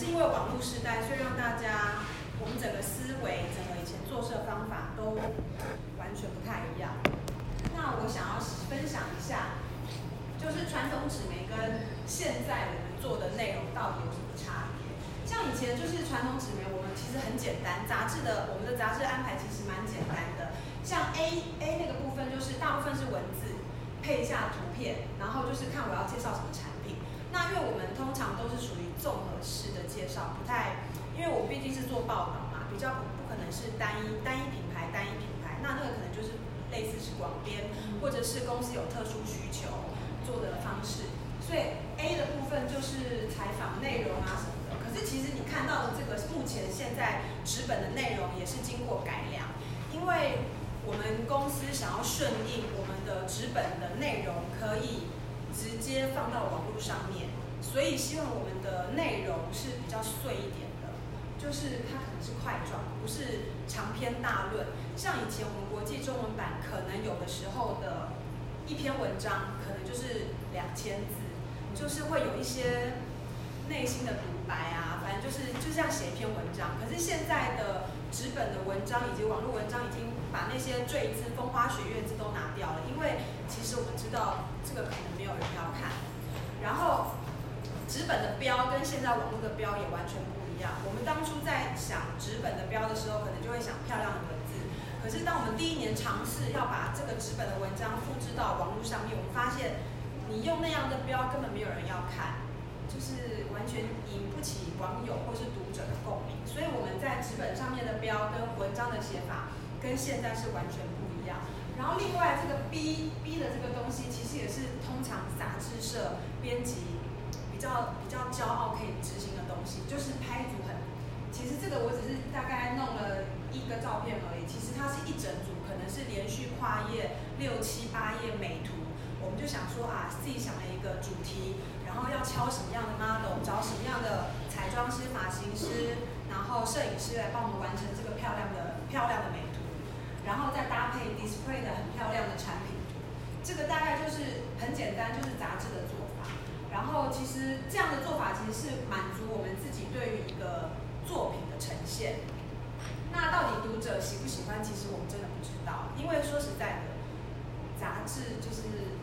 是因为网络时代，所以让大家我们整个思维、整个以前做事的方法都完全不太一样。那我想要分享一下，就是传统纸媒跟现在我们做的内容到底有什么差别？像以前就是传统纸媒，我们其实很简单，杂志的我们的杂志安排其实蛮简单的。像 A A 那个部分，就是大部分是文字配一下图片，然后就是看我要介绍什么产。那因为我们通常都是属于综合式的介绍，不太，因为我毕竟是做报道嘛，比较不不可能是单一单一品牌单一品牌，那那个可能就是。类似是广编，或者是公司有特殊需求做的方式，所以 A 的部分就是采访内容啊什么的。可是其实你看到的这个目前现在纸本的内容也是经过改良，因为我们公司想要顺应我们的纸本的内容可以直接放到网络上面，所以希望我们的内容是比较碎一点的，就是它可能是块状，不是长篇大论。像以前我们国际中文版可能有的时候的一篇文章，可能就是两千字，就是会有一些内心的独白啊，反正就是就这样写一篇文章。可是现在的纸本的文章以及网络文章已经把那些赘字、风花雪月字都拿掉了，因为其实我们知道这个可能没有人要看。然后纸本的标跟现在网络的标也完全不一样。我们当初在想纸本的标的时候，可能就会想漂亮的文字。可是，当我们第一年尝试要把这个纸本的文章复制到网络上面，我们发现，你用那样的标根本没有人要看，就是完全引不起网友或是读者的共鸣。所以我们在纸本上面的标跟文章的写法跟现在是完全不一样。然后另外这个 B B 的这个东西，其实也是通常杂志社编辑比较比较骄傲可以执行的东西，就是拍组很。其实这个我只是大概弄了一个照片而已，其实它是一整组，可能是连续跨页六七八页美图。我们就想说啊，自己想了一个主题，然后要敲什么样的 model，找什么样的彩妆师、发型师，然后摄影师来帮我们完成这个漂亮的漂亮的美图，然后再搭配 display 的很漂亮的产品图。这个大概就是很简单，就是杂志的做法。然后其实这样的做法其实是满足我们自己对于一个。作品的呈现，那到底读者喜不喜欢？其实我们真的不知道，因为说实在的，杂志就是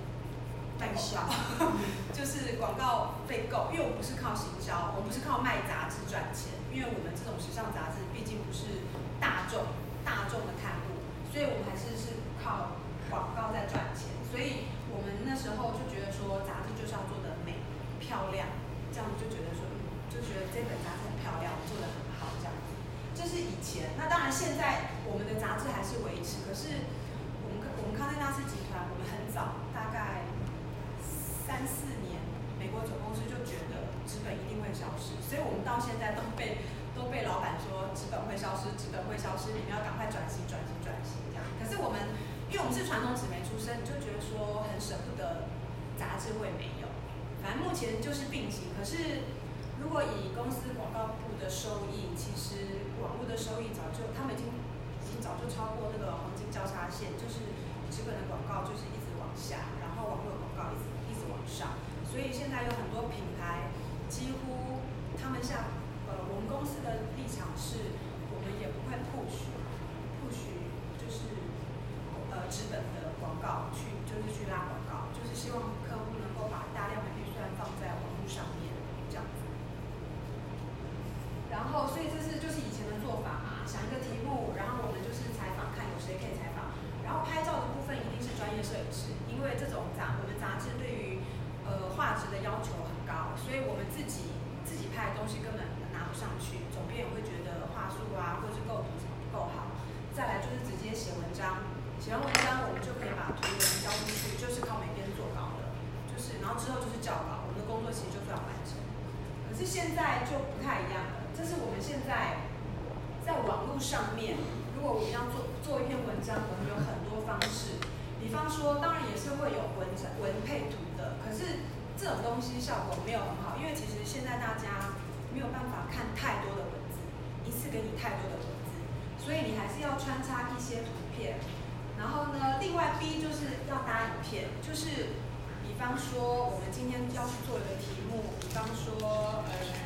代销，就是广告费够。因为我们不是靠行销，我们不是靠卖杂志赚钱，因为我们这种时尚杂志毕竟不是大众大众的刊物，所以我们还是是靠广告在赚钱。所以我们那时候就觉得说，杂志就是要做得美漂亮，这样就觉得说，就觉得这本杂志很漂亮，做得很好。这样。这是以前，那当然现在我们的杂志还是维持。可是我们我们康奈纳丝集团，我们很早，大概三四年，美国总公司就觉得纸本一定会消失，所以我们到现在都被都被老板说资本会消失，资本会消失，你们要赶快转型转型转型这样。可是我们因为我们是传统纸媒出身，就觉得说很舍不得杂志会没有，反正目前就是并行。可是如果以公司广告部的收益，其实。网络的收益早就，他们已经已经早就超过那个黄金交叉线，就是纸本的广告就是一直往下，然后网络的广告一直一直往上，所以现在有很多品牌几乎他们像呃我们公司的立场是，我们也不会 push push 就是呃纸本的广告去就是去拉广告，就是希望客户能够把大量的预算放在网络上面这样子，然后所以这是就是以前。做法嘛，想一个题目，然后我们就是采访，看有谁可以采访。然后拍照的部分一定是专业摄影师，因为这种杂我们杂志对于呃画质的要求很高，所以我们自己自己拍的东西根本拿不上去，总编也会觉得话术啊或者是构图什么不够好。再来就是直接写文章，写完文章我们就可以把图文交出去，就是靠美编做稿的，就是然后之后就是校稿，我们的工作其实就算完成。可是现在就不太一样了，这是我们现在。在网络上面，如果我们要做做一篇文章，我们有很多方式。比方说，当然也是会有文文配图的，可是这种东西效果没有很好，因为其实现在大家没有办法看太多的文字，一次给你太多的文字，所以你还是要穿插一些图片。然后呢，另外 B 就是要搭影片，就是比方说我们今天要去做一个题目，比方说呃。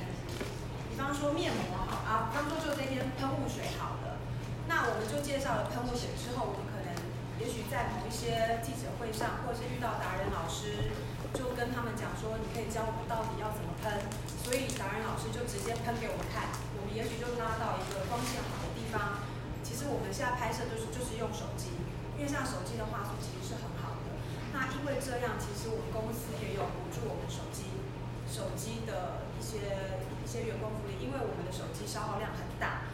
比方说面膜好啊，比方说就这边喷雾水好了，那我们就介绍了喷雾水之后，我们可能也许在某一些记者会上，或者是遇到达人老师，就跟他们讲说，你可以教我们到底要怎么喷，所以达人老师就直接喷给我们看，我们也许就拉到一个光线好的地方。其实我们现在拍摄都是就是用手机，因为像手机的画素其实是很好的。那因为这样，其实我们公司也有补助我们手机。手机的一些一些员工福利，因为我们的手机消耗量很大，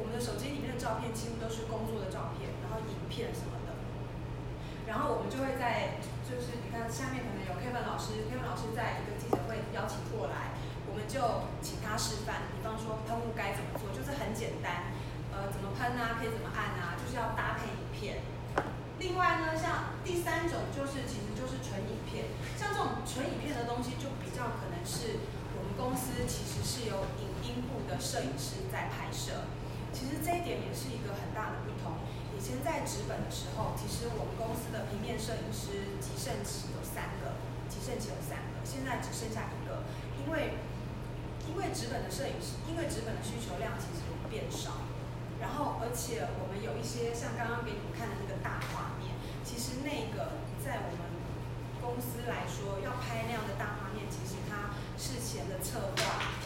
我们的手机里面的照片几乎都是工作的照片，然后影片什么的，然后我们就会在就是你看下面可能有 Kevin 老师，Kevin 老师在一个记者会邀请过来，我们就请他示范，比方说喷雾该怎么做，就是很简单，呃，怎么喷啊，可以怎么按啊，就是要搭配影片。另外呢，像第三种就是其实就是纯影片，像这种纯影片的东西就比较可能是我们公司其实是有影音部的摄影师在拍摄，其实这一点也是一个很大的不同。以前在纸本的时候，其实我们公司的平面摄影师极盛期有三个，极盛期有三个，现在只剩下一个，因为因为纸本的摄影师，因为纸本的需求量其实变少。然后，而且我们有一些像刚刚给你们看的那个大画面，其实那个在我们公司来说，要拍那样的大画面，其实它事前的策划，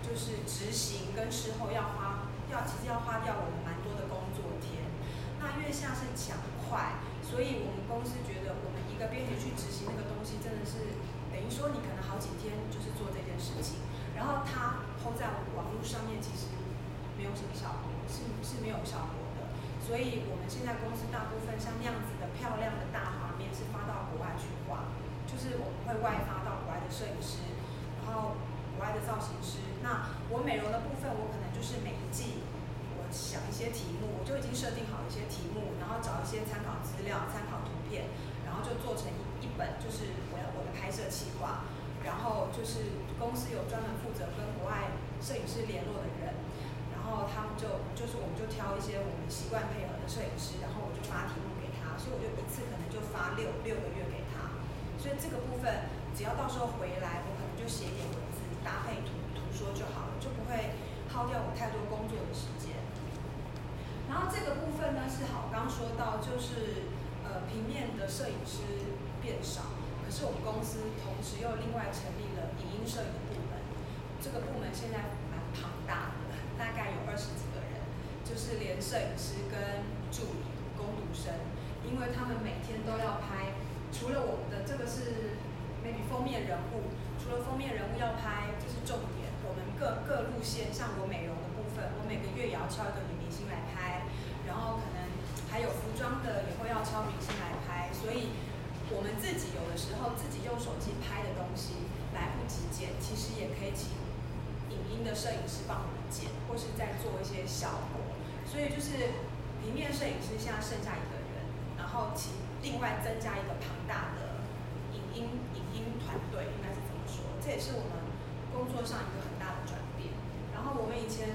就是执行跟事后要花，要其实要花掉我们。那月下是抢快，所以我们公司觉得我们一个编辑去执行那个东西，真的是等于说你可能好几天就是做这件事情，然后它抛在网络上面，其实没有什么效果。是是没有效果的，所以我们现在公司大部分像那样子的漂亮的大画面是发到国外去画，就是我们会外发到国外的摄影师，然后国外的造型师。那我美容的部分，我可能就是每一季想一些题目，我就已经设定好一些题目，然后找一些参考资料、参考图片，然后就做成一一本，就是我要我的拍摄计划。然后就是公司有专门负责跟国外摄影师联络的人。然后他们就就是我们就挑一些我们习惯配合的摄影师，然后我就发题目给他，所以我就一次可能就发六六个月给他，所以这个部分只要到时候回来，我可能就写一点文字搭配图图说就好了，就不会耗掉我太多工作的时间。然后这个部分呢是好，刚说到就是呃平面的摄影师变少，可是我们公司同时又另外成立了影音摄影部门，这个部门现在蛮庞大的。大概有二十几个人，就是连摄影师跟助理、工读生，因为他们每天都要拍。除了我们的这个是 maybe 封面人物，除了封面人物要拍，这是重点。我们各各路线，像我美容的部分，我每个月也要敲一个，然后可能还有服装的也会要敲明星来拍。所以我们自己有的时候自己用手机拍的东西来不及剪，其实也可以请影音的摄影师帮我们剪，或是在做一些效果。所以就是平面摄影师现在剩下一个人，然后请另外增加一个庞大的影音影音团队，应该是这么说。这也是我们工作上一个很大的转变。然后我们以前，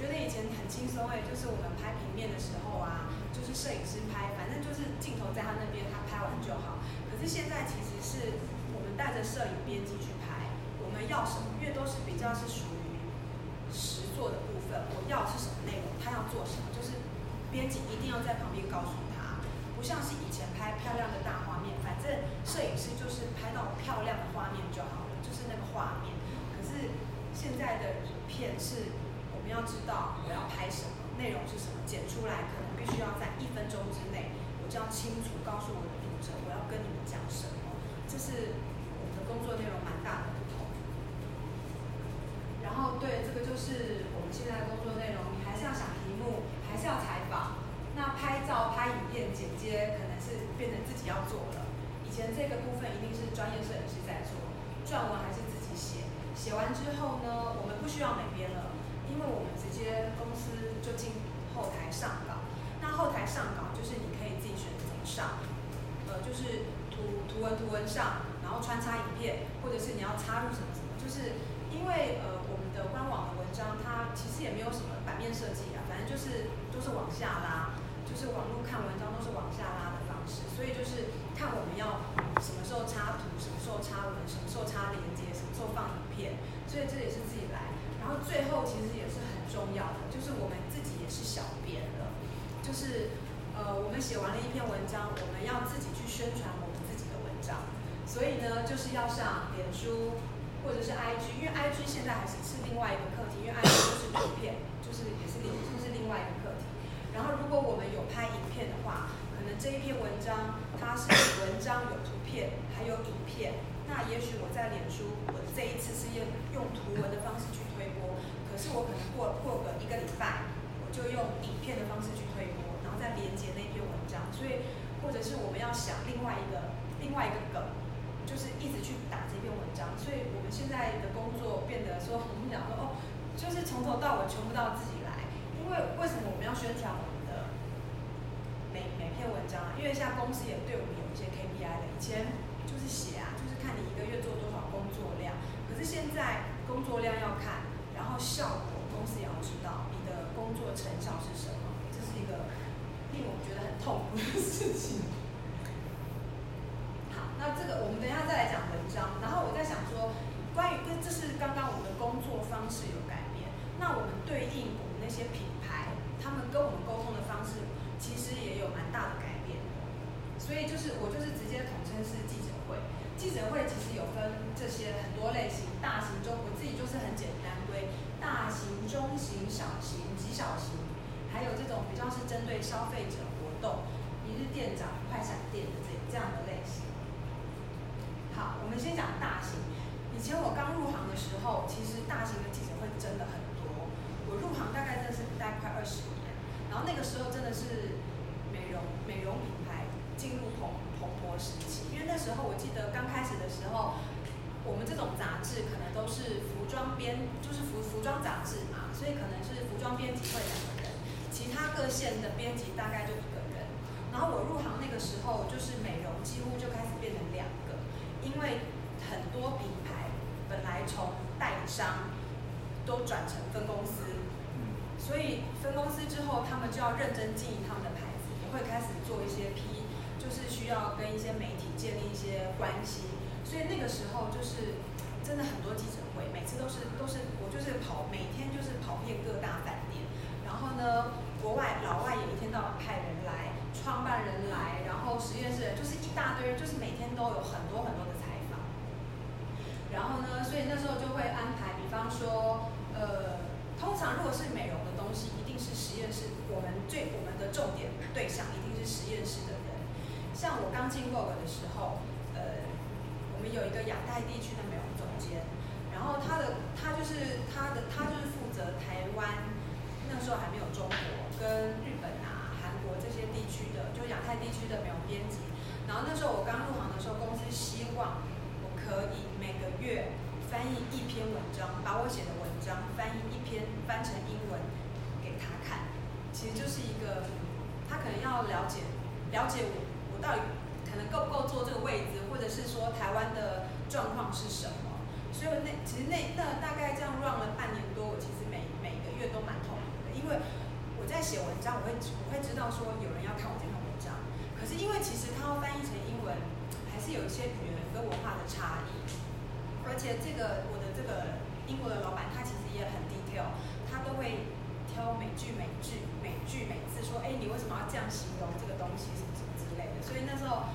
觉得以前很轻松哎，就是我们拍平面的时候啊，就是摄影师拍，反正就是镜头在他那边，他拍完就好。可是现在其实是我们带着摄影编辑去拍，我们。要什么？因为都是比较是属于实作的部分。我要是什么内容，他要做什么，就是编辑一定要在旁边告诉他。不像是以前拍漂亮的大画面，反正摄影师就是拍到漂亮的画面就好了，就是那个画面。可是现在的影片是，们要知道我要拍什么，内容是什么，剪出来可能必须要在一分钟之内，我就要清楚告诉我的读者我要跟你们讲什么。这是我们的工作内容蛮大的不同。然后对，这个就是我们现在的工作内容。你还是要想题目，还是要采访。那拍照、拍影片、剪接，可能是变成自己要做了。以前这个部分一定是专业摄影师在做，撰文还是自己写。写完之后呢，我们不需要美编了，因为我们直接公司就进后台上稿。那后台上稿就是你可以自己选择上，呃，就是图图文图文上，然后穿插影片，或者是你要插入什么什么，就是因为呃我们。的官网的文章，它其实也没有什么版面设计啊，反正就是都是往下拉，就是网络看文章都是往下拉的方式，所以就是看我们要什么时候插图，什么时候插文，什么时候插连接，什么时候放影片，所以这也是自己来。然后最后其实也是很重要的，就是我们自己也是小编的，就是呃，我们写完了一篇文章，我们要自己去宣传我们自己的文章，所以呢，就是要上脸书或者是 IG，因为 IG 现在还是是另外一个课题，因为 IG 就是图片，就是也是另就是另外一个课题。然后如果我们有拍影片的话，可能这一篇文章它是文章有图片还有影片，那也许我在脸书，我这一次是用用图文的方式去推播。可是我可能过过个一个礼拜，我就用影片的方式去推播，然后再连接那篇文章。所以，或者是我们要想另外一个另外一个梗，就是一直去打这篇文章。所以我们现在的工作变得说，我们讲说哦，就是从头到尾全部都要自己来。因为为什么我们要宣传我们的每每篇文章啊？因为现在公司也对我们有一些 KPI 的，以前就是写啊，你一个月做多少工作量。可是现在工作量要看。然后效果，公司也要知道你的工作成效是什么，这是一个令我觉得很痛苦的事情。好，那这个我们等一下再来讲文章。然后我在想说，关于跟这是刚刚我们的工作方式有改变，那我们对应我们那些品牌，他们跟我们沟通的方式，其实也有蛮大的改变。所以就是我就是直接统称是记者。记者会其实有分这些很多类型，大型、中，我自己就是很简单归大型、中型、小型、极小型，还有这种比较是针对消费者活动，一日店长、快闪店的这这样的类型。好，我们先讲大型。以前我刚入行的时候，其实大型的记者会真的很多。我入行大概真的是待快二十年，然后那个时候真的是美容美容品牌进入蓬时期。那时候我记得刚开始的时候，我们这种杂志可能都是服装编，就是服服装杂志嘛，所以可能是服装编辑会两个人，其他各县的编辑大概就一个人。然后我入行那个时候，就是美容几乎就开始变成两个，因为很多品牌本来从代理商都转成分公司，所以分公司之后，他们就要认真经营他们的牌子，也会开始做一些 P。就是需要跟一些媒体建立一些关系，所以那个时候就是真的很多记者会，每次都是都是我就是跑，每天就是跑遍各大饭店，然后呢，国外老外也一天到晚派人来，创办人来，然后实验室就是一大堆，就是每天都有很多很多的采访，然后呢，所以那时候就会安排，比方说，呃，通常如果是美容的东西，一定是实验室，我们最我们的重点对象一定是实验室的人。像我刚进 Vogue 的时候，呃，我们有一个亚太地区的美容总监，然后他的他就是他的他就是负责台湾，那时候还没有中国跟日本啊、韩国这些地区的，就亚太地区的美容编辑。然后那时候我刚入行的时候，公司希望我可以每个月翻译一篇文章，把我写的文章翻译一篇翻成英文给他看。其实就是一个他可能要了解了解我。到底可能够不够坐这个位置，或者是说台湾的状况是什么？所以那其实那那大概这样 run 了半年多，我其实每每个月都蛮痛苦的，因为我在写文章，我会我会知道说有人要看我这篇文章，可是因为其实它要翻译成英文，还是有一些语言跟文化的差异，而且这个我的这个英国的老板他其实也很 detail，他都会挑每句每句每句每字说，哎，你为什么要这样形容这个东西？什么什么。所以那时候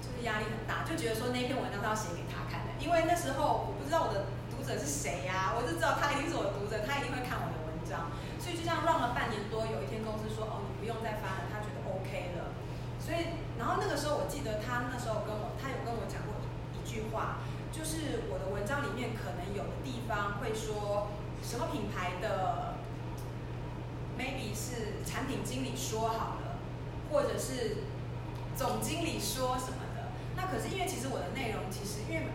就是压力很大，就觉得说那篇文章是要写给他看的，因为那时候我不知道我的读者是谁呀、啊，我就知道他一定是我读者，他一定会看我的文章。所以就这样 run 了半年多，有一天公司说，哦，你不用再发了，他觉得 OK 了。所以，然后那个时候我记得他那时候跟我，他有跟我讲过,一句话，就是我的文章里面可能有的地方会说什么品牌的，maybe 是产品经理说好了，或者是。总经理说什么的？那可是因为其实我的内容其实因为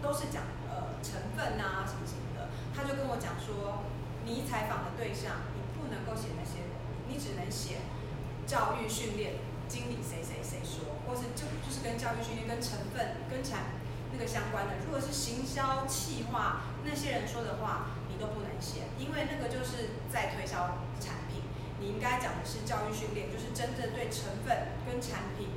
都是讲呃成分啊什么什么的，他就跟我讲说，你采访的对象你不能够写那些，你只能写教育训练经理谁谁谁说，或是就就是跟教育训练跟成分跟产那个相关的。如果是行销企划那些人说的话，你都不能写，因为那个就是在推销产品。你应该讲的是教育训练，就是真正对成分跟产品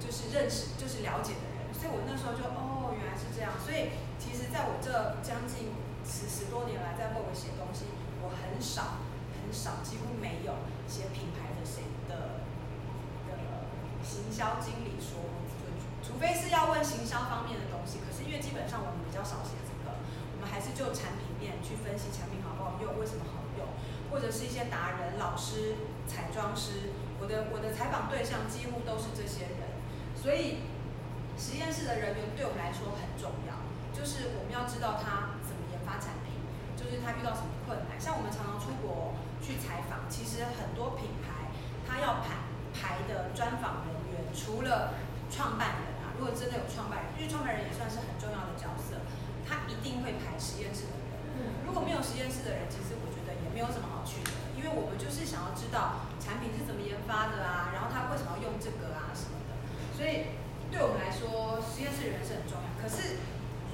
就是认识、就是了解的人。所以我那时候就哦，原来是这样。所以其实在我这将近十十多年来在幕后写东西，我很少很少，几乎没有写品牌的谁的的行销经理说，除非是要问行销方面的东西，可是因为基本上我们比较少写这个，我们还是就产品面去分析产品好不好用，为什么好用，或者是一些达人、老师、彩妆师，我的我的采访对象几乎都是这些人，所以。实验室的人员对我们来说很重要，就是我们要知道他怎么研发产品，就是他遇到什么困难。像我们常常出国去采访，其实很多品牌他要排排的专访人员，除了创办人啊，如果真的有创办人，因为创办人也算是很重要的角色，他一定会排实验室的人。如果没有实验室的人，其实我觉得也没有什么好去的，因为我们就是想要知道产品是怎么研发的啊，然后他为什么要用这个啊所以。对我们来说，实验室人是很重要。可是，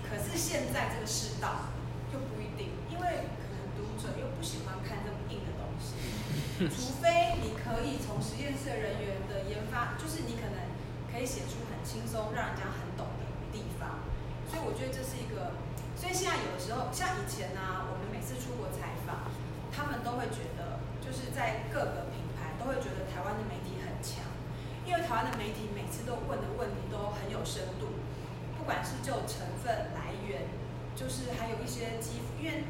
可是现在这个世道就不一定，因为可能读者又不喜欢看这么硬的东西。除非你可以从实验室人员的研发，就是你可能可以写出很轻松、让人家很懂的地方。所以我觉得这是一个。所以现在有的时候，像以前呢、啊，我们每次出国采访，他们都会觉得，就是在各个品牌都会觉得台湾的媒体很强。因为台湾的媒体每次都问的问题都很有深度，不管是就成分来源，就是还有一些肌肤，因为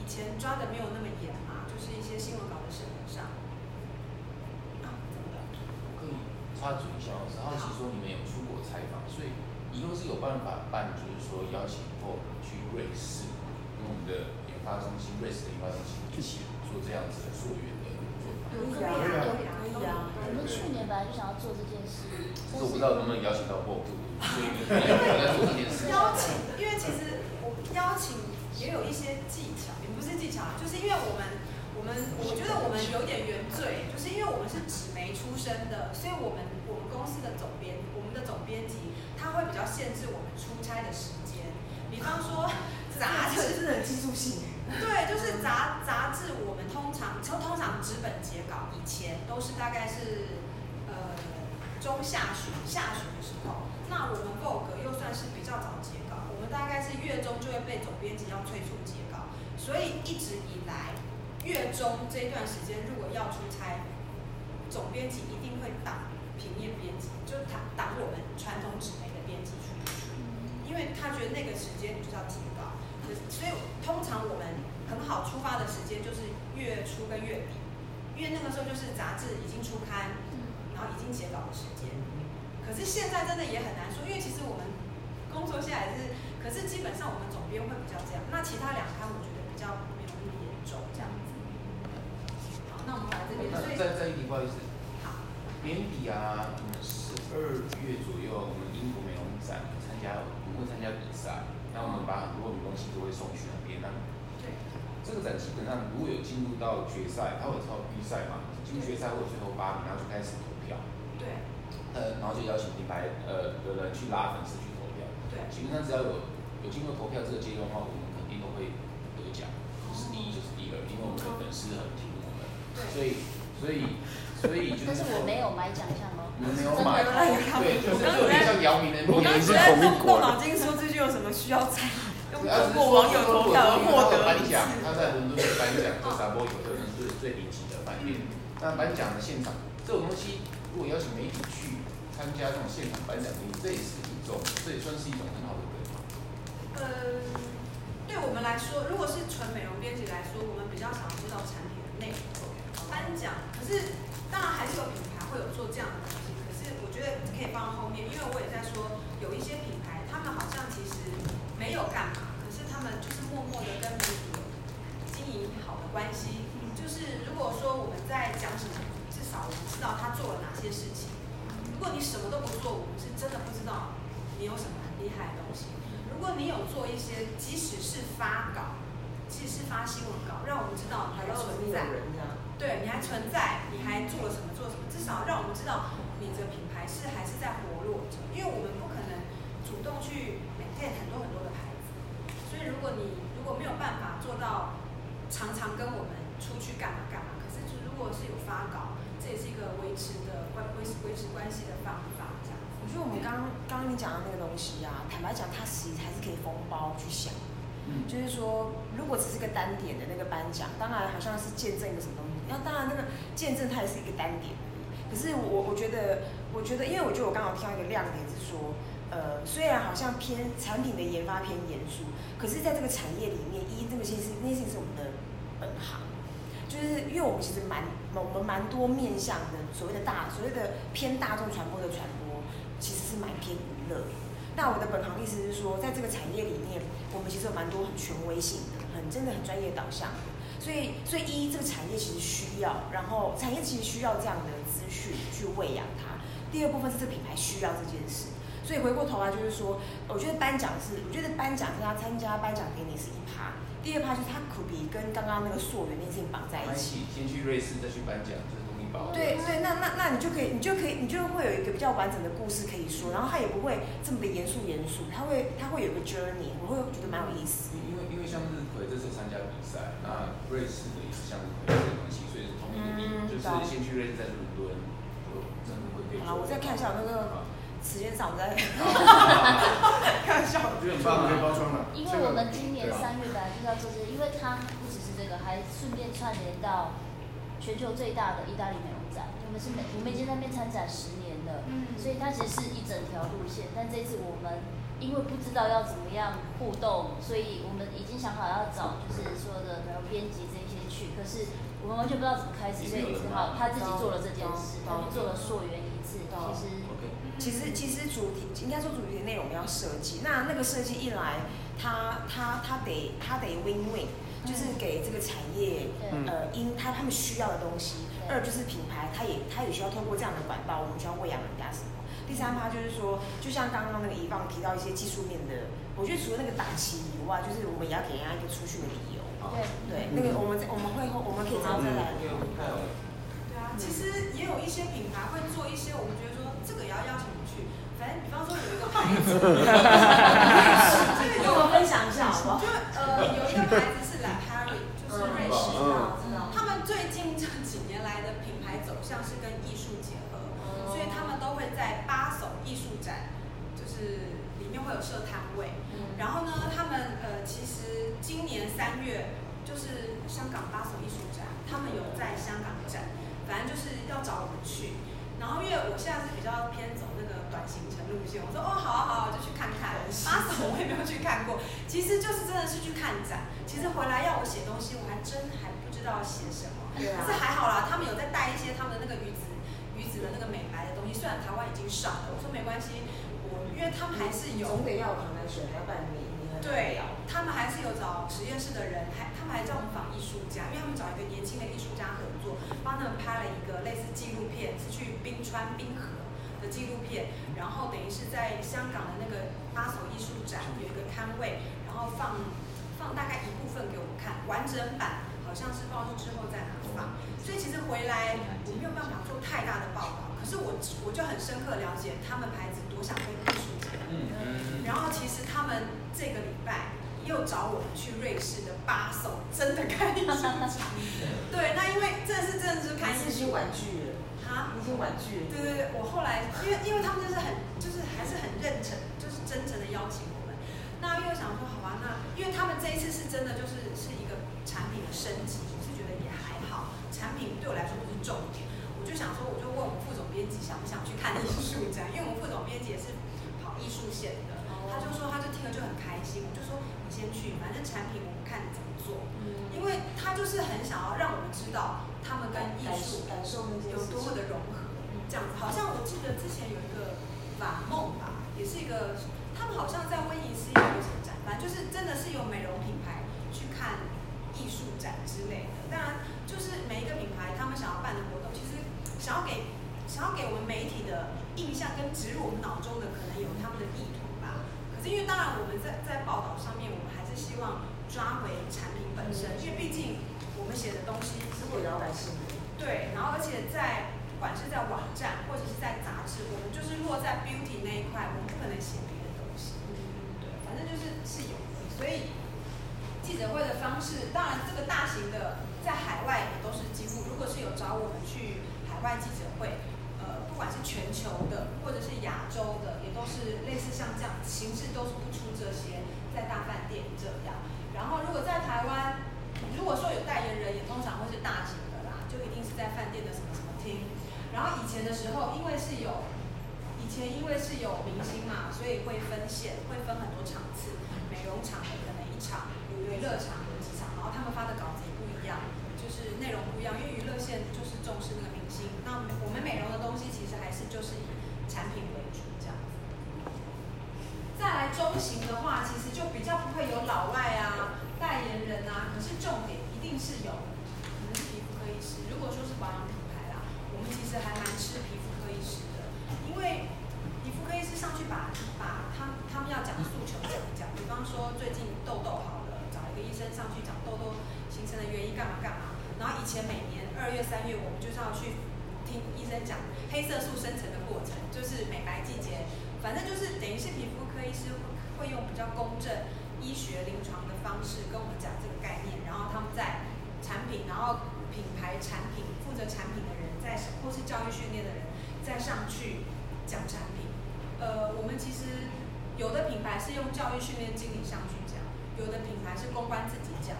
以前抓的没有那么严嘛，就是一些新闻稿的审核上。啊，怎么了？我可以插嘴一下，我是好奇说你们有出国采访，所以以后是有办法办，就是说邀请过去瑞士，跟我们的研发中心，瑞士的研发中心一起做这样子的溯源。可以啊，可以啊，可以啊。我们去年本来就想要做这件事，但是我不知道能不能邀请到过度，所以我在做这件事。邀请，因为其实我邀请也有一些技巧，也不是技巧，就是因为我们我们我觉得我们有点原罪，就是因为我们是纸媒出身的，所以我们我们公司的总编，我们的总编辑他会比较限制我们出差的时间，比方说杂志真的很技术性。对，就是杂杂志，我们通常通通常纸本截稿以前都是大概是呃中下旬下旬的时候，那我们 Vogue 又算是比较早截稿，我们大概是月中就会被总编辑要催促截稿，所以一直以来月中这段时间如果要出差，总编辑一定会挡平面编辑，就挡挡我们传统纸媒的编辑出去，因为他觉得那个时间就是要。所以通常我们很好出发的时间就是月初跟月底，因为那个时候就是杂志已经出刊，然后已经写稿的时间。可是现在真的也很难说，因为其实我们工作下来是，可是基本上我们总编会比较这样，那其他两刊我觉得比较没有那么严重这样子。好，那我们来这边。再再一题，不好意思。好。年底啊，我们十二月左右，我们英国美容展参加，我们会参加比赛。那我们把很多女东西都会送去那边呢。对。这个展基本上如果有进入到决赛，它会超预赛嘛？进入决赛或者最后八名，然后就开始投票。对。呃，然后就邀请品牌呃的人去拉粉丝去投票。对。基本上只要有有经过投票这个阶段的话，我们肯定都会得奖，不是第一就是第二，因为我们的粉丝很听我们。对。所以所以所以就是。但是我没有买奖项哦。你们没有买。对，就是有点像姚明的。我刚刚在动动脑筋说这句有什么需要猜？用通过网友投票获得颁奖，他在伦敦的颁奖，就沙波有的人是最顶级的反应。那颁奖的现场，这种东西如果邀请媒体去参加这种现场颁奖典礼，这也是一种，这也算是一种很好的对吗？呃，对我们来说，如果是纯美容编辑来说，我们比较想知道产品的内容。颁奖，可是当然还是有品牌会有做这样的，得可以放到后面，因为我也在说有一些品牌，他们好像其实没有干嘛。可是他们就是默默的跟媒体经营好的关系。就是如果说我们在讲什么，至少我们知道他做了哪些事情。如果你什么都不做，我们是真的不知道你有什么很厉害的东西。如果你有做一些，即使是发稿，即使是发新闻稿，让我们知道你还存在，对，你还存在，你还做了什么做什么，至少让我们知道你的品牌是还是在活络着。因为我们不可能主动去 maintain 很多很多的牌子，所以。如果你如果没有办法做到常常跟我们出去干嘛干嘛，可是就如果是有发稿，这也是一个维持的关维持维持关系的方法。这样子，我觉得我们刚刚刚你讲的那个东西啊，坦白讲，它其实还是可以封包去想。嗯，就是说，如果只是个单点的那个颁奖，当然好像是见证一个什么东西。那当然那个见证它也是一个单点。可是我我觉得，我觉得，因为我觉得我刚好挑一个亮点是说，呃，虽然好像偏产品的研发偏严肃，可是在这个产业里面，一这个其实那些是我们的本行，就是因为我们其实蛮我们蛮多面向的，所谓的大所谓的偏大众传播的传播，其实是蛮偏娱乐。那我的本行意思是说，在这个产业里面，我们其实有蛮多很权威性的，很真的很专业导向。所以，所以一这个产业其实需要，然后产业其实需要这样的资讯去喂养它。第二部分是这个品牌需要这件事。所以回过头来就是说，我觉得颁奖是，我觉得颁奖是他参加颁奖典礼是一趴。第二趴就是他可比跟刚刚那个溯源那件事情绑在一起。先去瑞士再去颁奖，就是东西包。对对，那那那你就可以，你就可以，你就会有一个比较完整的故事可以说，然后他也不会这么的严肃严肃，他会他会有个 journey，我会觉得蛮有意思。因为因为像日葵这次参加比赛，那瑞士的也是向日葵这个东西，所以是同一个地，嗯、就是先去瑞士再去伦敦，就真的会可以。好，我再看一下那个。时间上我再看一下，我觉得很棒，可以包装了。因为我们今年三月本来就是要做这个，因为它不只是这个，还顺便串联到全球最大的意大利美容展。我们是美，我们已经在那边参展十年了，嗯，所以它其实是一整条路线。但这次我们因为不知道要怎么样互动，所以我们已经想好要找就是说的然后编辑这些去，可是我们完全不知道怎么开始，所以只好他自己做了这件事，他就做了溯源一次，其实。其实其实主题应该说主题的内容要设计，那那个设计一来，他他他得他得 win win，就是给这个产业呃因他他们需要的东西；二就是品牌，他也他也需要通过这样的管道，我们需要喂养人家什么。第三趴就是说，就像刚刚那个乙方提到一些技术面的，我觉得除了那个档期以外，就是我们也要给人家一个出去的理由。对对，那个我们我们会后我们可以再再来聊。对啊，其实也有一些品牌会做一些，我们觉得说这个也要邀请去。反正比方说有一个牌子，这个跟我分享一下好不好？就呃有一个牌子是 La Prairie，就是瑞士的，他们最近这几年来的品牌走向是跟艺术所以他们都会在八首艺术展，就是里面会有设摊位。然后呢，他们呃其实今年三月就是香港八首艺术展，他们有在香港展，反正就是要找我们去。然后因为我现在是比较偏走那个短行程路线，我说哦好啊好啊，我就去看看。八首我也没有去看过，其实就是真的是去看展。其实回来要我写东西，我还真还不知道写什么。对啊。可是还好啦，他们有在带一些他们的那个鱼子鱼子的那个美虽然台湾已经上了，我说没关系，我因为他们还是有。总得要扛来选，还要办理。对，他们还是有找实验室的人，还他们还叫我们访艺术家，因为他们找一个年轻的艺术家合作，帮他们拍了一个类似纪录片，是去冰川冰河的纪录片，然后等于是在香港的那个八所艺术展有一个摊位，然后放放大概一部分给我们看，完整版好像是不知道之后再拿放，所以其实回来我没有办法做太大的报道，可是我我就很深刻了解他们牌子多想跟艺术结合，然后其实他们。这个礼拜又找我们去瑞士的巴首，真的看艺术展。对，那因为这是真的是看艺术玩具了，哈，已经玩具了。对对对，我后来因为因为他们就是很就是还是很认真，就是真诚的邀请我们。那又想说好吧，那因为他们这一次是真的就是是一个产品的升级，我是觉得也还好，产品对我来说不是重点。我就想说，我就问我们副总编辑想不想去看艺术展，因为我们副总编辑也是跑艺术线的。他就说，他就听了就很开心。我就说，你先去，反正产品我们看你怎么做。嗯，因为他就是很想要让我们知道他们跟艺术感受有多么的融合。这样子，好像我记得之前有一个法梦吧，也是一个，他们好像在威尼斯有一个展，反正就是真的是有美容品牌去看艺术展之类的。当然，就是每一个品牌他们想要办的活动，其实想要给想要给我们媒体的印象跟植入我们脑中的，可能有他们的意图吧。可是。因为当然我们在在报道上面，我们还是希望抓回产品本身，因为毕竟我们写的东西是为了老百姓的。对，然后而且在不管是在网站或者是在杂志，我们就是落在 beauty 那一块，我们不可能写别的东西。对，反正就是是有的。所以记者会的方式，当然这个大型的在海外也都是几乎，如果是有找我们去海外记者会。管是全球的，或者是亚洲的，也都是类似像这样形式，都是不出这些在大饭店这样。然后如果在台湾，如果说有代言人，也通常会是大型的啦，就一定是在饭店的什么什么厅。然后以前的时候，因为是有以前因为是有明星嘛，所以会分线，会分很多场次，美容场的可能一场，娱乐场有几场，然后他们发的稿子也不一样，就是内容不一样，因为娱乐线就是重视那个明星。那我们美容的东西其实还是就是以产品为主这样子。再来中型的话，其实就比较不会有老外啊、代言人啊，可是重点一定是有，可能是皮肤科医师。如果说是保养品牌啦，我们其实还蛮吃皮肤科医师的，因为皮肤科医师上去把把他他们要讲的诉求讲一讲，比方说最近痘痘好了，找一个医生上去讲痘痘形成的原因干嘛干嘛。然后以前每年二月三月，我们就是要去听医生讲黑色素生成的过程，就是美白季节，反正就是等于是皮肤科医师会用比较公正医学临床的方式跟我们讲这个概念，然后他们在产品，然后品牌产品负责产品的人在或是教育训练的人再上去讲产品。呃，我们其实有的品牌是用教育训练经理上去讲，有的品牌是公关自己讲，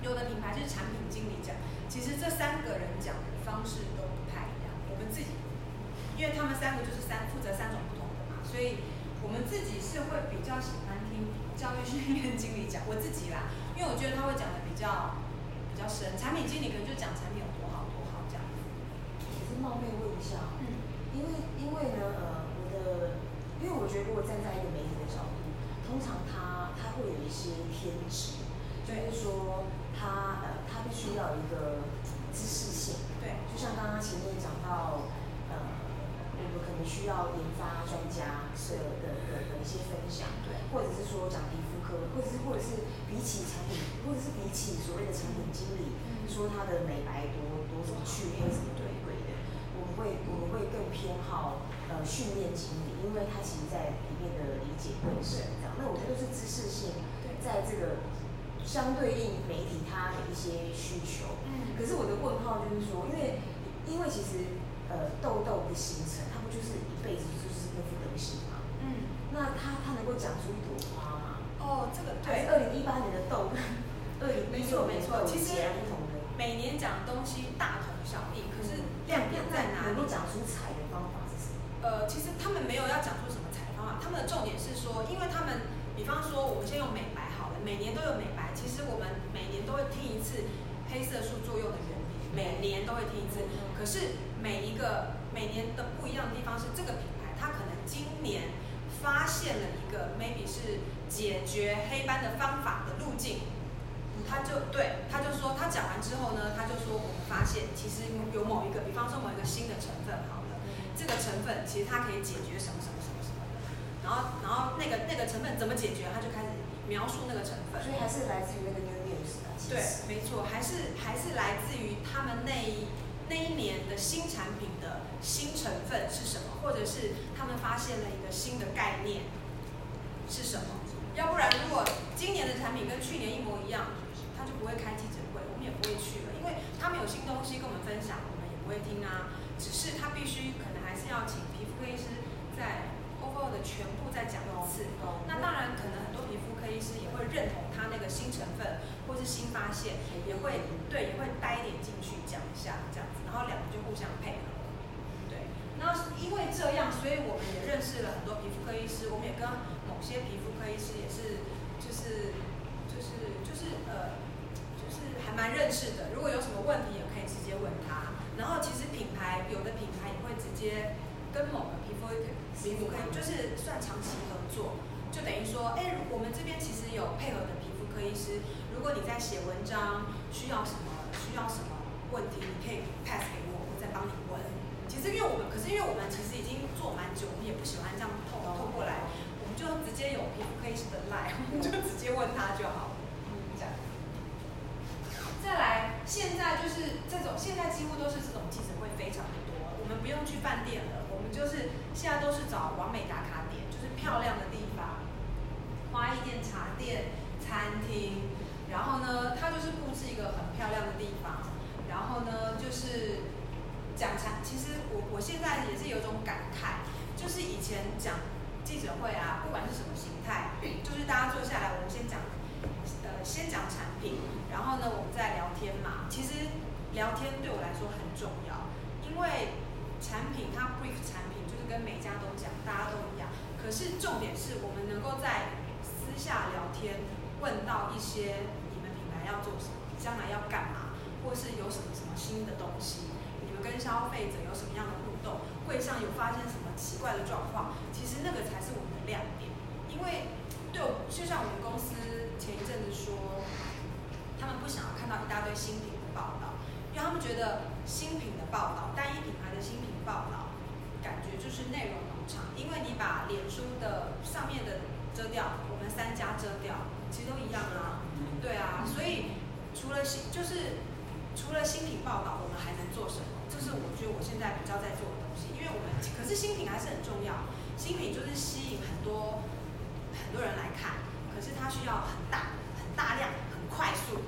有的品牌是产品经理讲。其实这三个人讲的方式都。我们自己，因为他们三个就是三负责三种不同的嘛，所以。我们自己是会比较喜欢听教育训练经理讲，我自己啦，因为我觉得他会讲的比较比较深。产品经理可能就讲产品有多好多好这样子。我是冒昧问一下，嗯，因为因为呢，呃，我的，因为我觉得如果站在一个媒体的角度，通常他他会有一些偏执，就是说他呃他必须要有一个知识性，对，就像刚刚前面讲到。呃我们可能需要研发专家的的的的一些分享，对，或者是说讲皮肤科，或者是或者是比起产品，或者是比起所谓的产品经理，嗯、说他的美白多多什么去黑什么对对的，我们会我们会更偏好呃训练经理，因为他其实在里面的理解更深，这样。那我觉得是知识性，在这个相对应媒体他的一些需求。嗯。可是我的问号就是说，因为因为其实呃痘痘的形成。它不就是一辈子就是那副德行吗。嗯，那它它能够长出一朵花吗？哦，这个对。二零一八年的痘跟 二零一六年的痘其实不同的。每年讲的东西大同小异，可是亮点在哪里？能够长出彩的方法是什么？呃，其实他们没有要讲出什么彩方法，他们的重点是说，因为他们，比方说我们先用美白好了，每年都有美白，其实我们每年都会听一次黑色素作用的原理，每年都会听一次，可是每一个。每年的不一样的地方是，这个品牌它可能今年发现了一个 maybe 是解决黑斑的方法的路径，他就对他就说，他讲完之后呢，他就说我们发现其实有某一个，比方说某一个新的成分好了，这个成分其实它可以解决什么什么什么什么的，然后然后那个那个成分怎么解决，他就开始描述那个成分，所以还是来自于那个，对，没错，还是还是来自于他们那一那一年的新产品的。新成分是什么？或者是他们发现了一个新的概念是什么？要不然，如果今年的产品跟去年一模一样，他就不会开记者会，我们也不会去了，因为他们有新东西跟我们分享，我们也不会听啊。只是他必须可能还是要请皮肤科医师在 overall 的全部再讲一次。那当然，可能很多皮肤科医师也会认同那个新成分或是新发现，也会对，也会带一点进去讲一下这样子，然后两个就互相配合。对那因为这样，所以我们也认识了很多皮肤科医师。我们也跟某些皮肤科医师也是，就是，就是，就是呃，就是还蛮认识的。如果有什么问题，也可以直接问他。然后其实品牌有的品牌也会直接跟某个皮肤皮肤科，就是算长期合作，就等于说，哎，我们这边其实有配合的皮科医师。如果你在写文章需要什么，需要什么问题，你可以 pass 给我，我再帮你问。其实因为我们，可是因为我们其实已经做蛮久，我们也不喜欢这样透透过来，我们就直接有皮肤科医师的 line，我们就直接问他就好。嗯，这样。再来，现在就是这种，现在几乎都是这种记者会非常的多，我们不用去饭店了，我们就是现在都是找完美打卡点，就是漂亮的地方，花艺店、茶店、餐厅，然后呢，它就是布置一个很漂亮的地方，然后呢，就是。讲产，其实我我现在也是有种感慨，就是以前讲记者会啊，不管是什么形态，就是大家坐下来，我们先讲，呃，先讲产品，然后呢，我们再聊天嘛。其实聊天对我来说很重要，因为产品它 brief 产品就是跟每家都讲，大家都一样。可是重点是我们能够在私下聊天，问到一些你们品牌要做什么，将来要干嘛，或是有什么什么新的东西，你们跟消费者有什么样的互动，会上有发生什么奇怪的状况，其实那个才是我们的亮点。因为对，就像我们公司前一阵子说，他们不想要看到一大堆新品的报道，因为他们觉得新品的报道，单一品牌的新品报道，感觉就是内容农场。因为你把脸书的上面的遮掉，我们三家遮掉，其实都一样啊。对啊，所以除了新就是除了新品报道，我们还能做什么？这是我觉得我现在比较在做的东西。因为我们可是新品还是很重要，新品就是吸引很多很多人来看，可是它需要很大很大量很快速。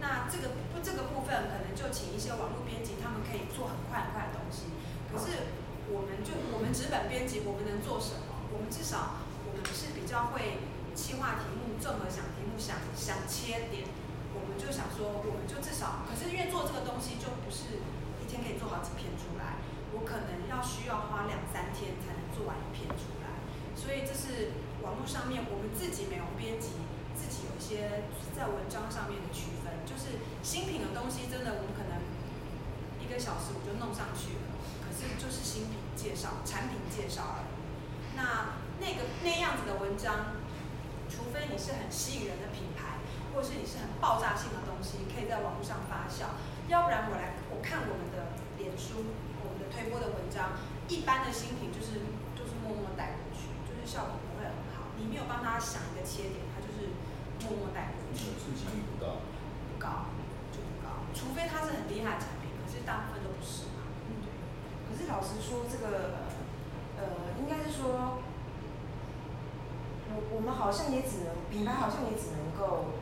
那这个不这个部分可能就请一些网络编辑，他们可以做很快很快的东西。可是。我们就我们纸本编辑，我们能做什么？我们至少我们是比较会企划题目，综合想题目，想想切点。我们就想说，我们就至少，可是因为做这个东西就不是一天可以做好几篇出来，我可能要需要花两三天才能做完一篇出来。所以这是网络上面我们自己美容编辑，自己有一些在文章上面的区分，就是新品的东西，真的我们可能一个小时我就弄上去了。可是就是新品介绍、产品介绍而已。那那个那样子的文章，除非你是很吸引人的品牌，或者是你是很爆炸性的东西，可以在网络上发酵。要不然我来我看我们的脸书、我们的推播的文章，一般的新品就是就是默默带过去，就是效果不会很好。你没有帮他想一个切点，他就是默默带过去。触及率不高，不高就不高，除非他是很厉害的产品，可是大部分都不是嘛对。可是老实说，这个呃，应该是说，我我们好像也只能品牌好像也只能够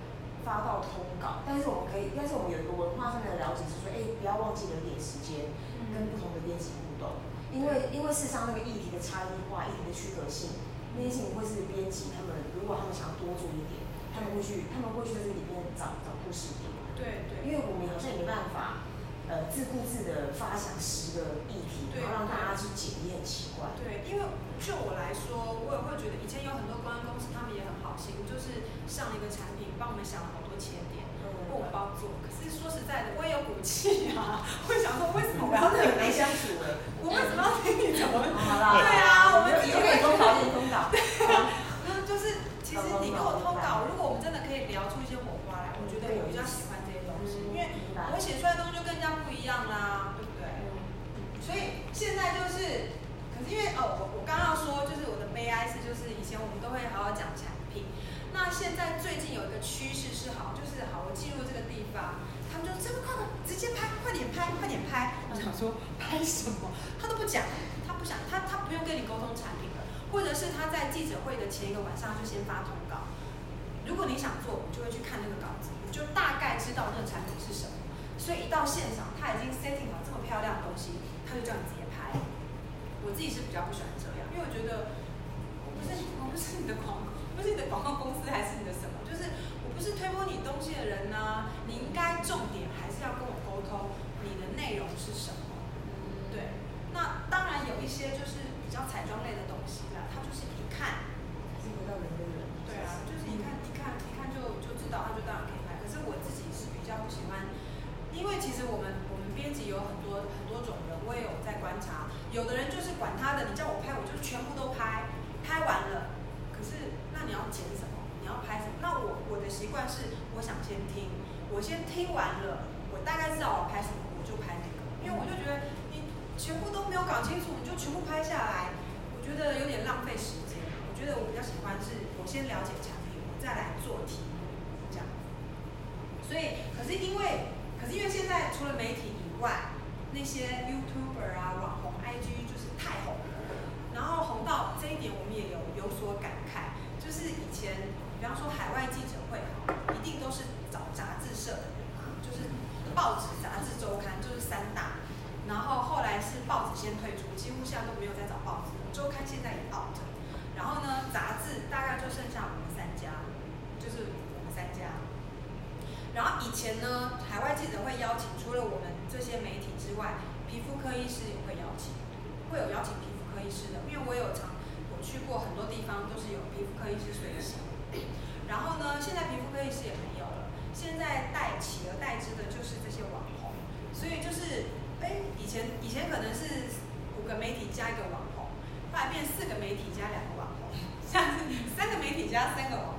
发到通稿，但是我们可以，但是我们有一个文化上面的了解是说，哎，不要忘记留点时间跟不同的编辑互动，因为因为事实上那个议题的差异化、议题的区隔性，那些事情会是编辑他们如果他们想要多做一点，他们会去他们会去在这里面找找故事点，对对，因为我们好像也没办法。呃，自顾自的发想十个议题，然后让大家去解，也很奇怪。对，因为就我来说，我也会觉得以前有很多公关公司，他们也很好心，就是上一个产品，帮我们想了好多切点，为我们帮做。可是说实在的，我也有骨气啊，会想说为什么我要跟你没相处的？我为什么要听你怎么？好啦，对啊，我们只可以通稿，可以通稿。对啊，就是其实你跟我通稿，如果我们真的可以聊出一些火花来，我觉得我比较喜欢因为我写出来的东西就更加不。一样啦，对不对？所以现在就是，可是因为哦，我我刚刚要说，就是我的悲哀是，就是以前我们都会好好讲产品，那现在最近有一个趋势是好，就是好，我进入这个地方，他们就这么快的直接拍，快点拍，快点拍。我想说拍什么？他都不讲，他不想，他他不用跟你沟通产品了，或者是他在记者会的前一个晚上就先发通告。如果你想做，你就会去看那个稿子，就大概知道那个产品是什么。所以一到现场，他已经 setting 好这么漂亮的东西，他就叫你直接拍。我自己是比较不喜欢这样，因为我觉得我不是我不是你的广告，不是你的广告公司，还是你的什么？就是我不是推波你东西的人呢、啊。你应该重点还是要跟我沟通你的内容是什么。对，那当然有一些就是比较彩妆类的东西啦，他就是一看，是回到人跟人。对啊，就是一看一看一看就就知道，他就当然可以拍。可是我自喜欢。因为其实我们我们编辑有很多很多种人，我也有在观察。有的人就是管他的，你叫我拍，我就全部都拍，拍完了。可是那你要剪什么？你要拍什么？那我我的习惯是，我想先听，我先听完了，我大概知道我拍什么，我就拍那个。因为我就觉得你全部都没有搞清楚，你就全部拍下来，我觉得有点浪费时间。我觉得我比较喜欢是，我先了解产品，我再来做题。所以，可是因为。可是因为现在除了媒体以外，那些 YouTuber 啊、网红、IG 就是太红了，然后红到这一点，我们也有有所感慨。就是以前，比方说海外记者会，一定都是找杂志社的人啊，就是报纸、杂志、周刊，就是三大。然后后来是报纸先退出，几乎现在都没有再找报纸。周刊现在也 out。然后呢，杂志大概就剩下我们三家，就是。然后以前呢，海外记者会邀请除了我们这些媒体之外，皮肤科医师也会邀请，会有邀请皮肤科医师的，因为我有常我去过很多地方，都是有皮肤科医师随行。然后呢，现在皮肤科医师也没有了，现在代企而代之的就是这些网红，所以就是，哎，以前以前可能是五个媒体加一个网红，后来变四个媒体加两个网红，像是三个媒体加三个网红。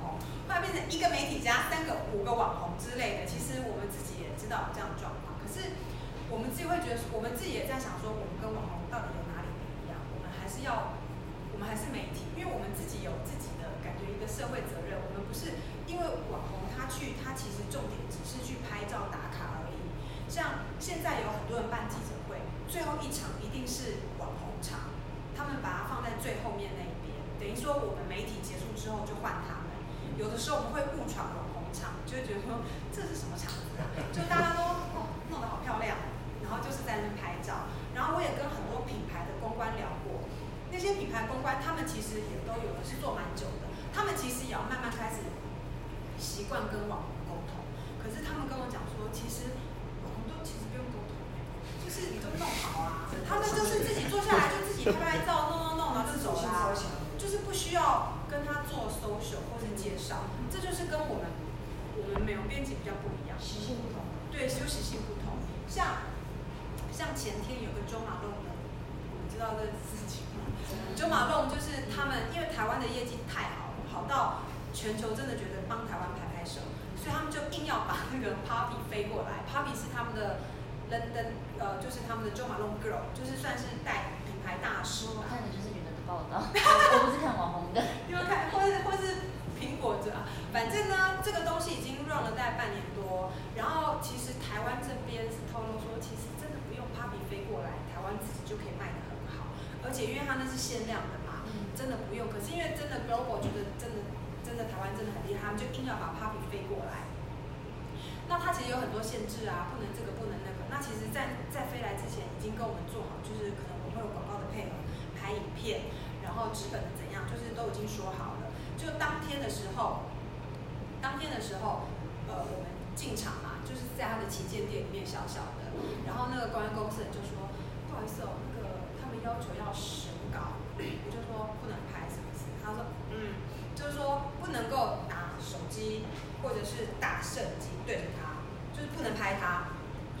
后来变成一个媒体加三个、五个网红之类的，其实我们自己也知道有这样的状况。可是我们自己会觉得，我们自己也在想说，我们跟网红到底有哪里不一样？我们还是要，我们还是媒体，因为我们自己有自己的感觉，一个社会责任。我们不是因为网红他去，他其实重点只是去拍照打卡而已。像现在有很多人办记者会，最后一场一定是网红场，他们把它放在最后面那一边，等于说我们媒体结束之后就换他。有的时候我们会误闯网红场，就会觉得说这是什么场子啊？就大家都哦弄得好漂亮，然后就是在那边拍照。然后我也跟很多品牌的公关聊过，那些品牌公关他们其实也都有的是做蛮久的，他们其实也要慢慢开始习惯跟网红沟通。可是他们跟我讲说，其实网红都其实不用沟通，就是你都弄好啊，他们就是自己坐下来就自己拍拍照，弄弄弄，然后就走了，就是不需要。跟他做 social 或者介绍，这就是跟我们我们美容编辑比较不一样，习性不同。对，有习性不同。像像前天有个 Jo Malone 的，你知道这个事情吗？Jo Malone 就是他们，因为台湾的业绩太好了，好到全球真的觉得帮台湾拍拍手，所以他们就硬要把那个 Poppy 飞过来。Poppy 是他们的 London，呃，就是他们的 Jo Malone Girl，就是算是带品牌大使。我看的就是你们的报道，我不是看网红的。你们看，或是或是苹果者，反正呢，这个东西已经 run 了大概半年多。然后其实台湾这边是透露说，其实真的不用 Poppy 飞过来，台湾自己就可以卖的很好。而且因为它那是限量的嘛，真的不用。可是因为真的 Global 觉得真的真的台湾真的很厉害，他们就硬要把 Puppy 飞过来。那它其实有很多限制啊，不能这个不能那个。那其实在，在在飞来之前已经跟我们做好，就是可能我们会有广告的配合，拍影片，然后纸本的怎样，就是都已经说好了。就当天的时候，当天的时候，呃，我们进场嘛，就是在他的旗舰店里面小小的。然后那个公安公司就说：“不好意思哦，那个他们要求要审稿，我就说不能拍，什么事？”他说：“嗯，就是说不能够拿手机或者是打摄机对着他，就是不能拍他。”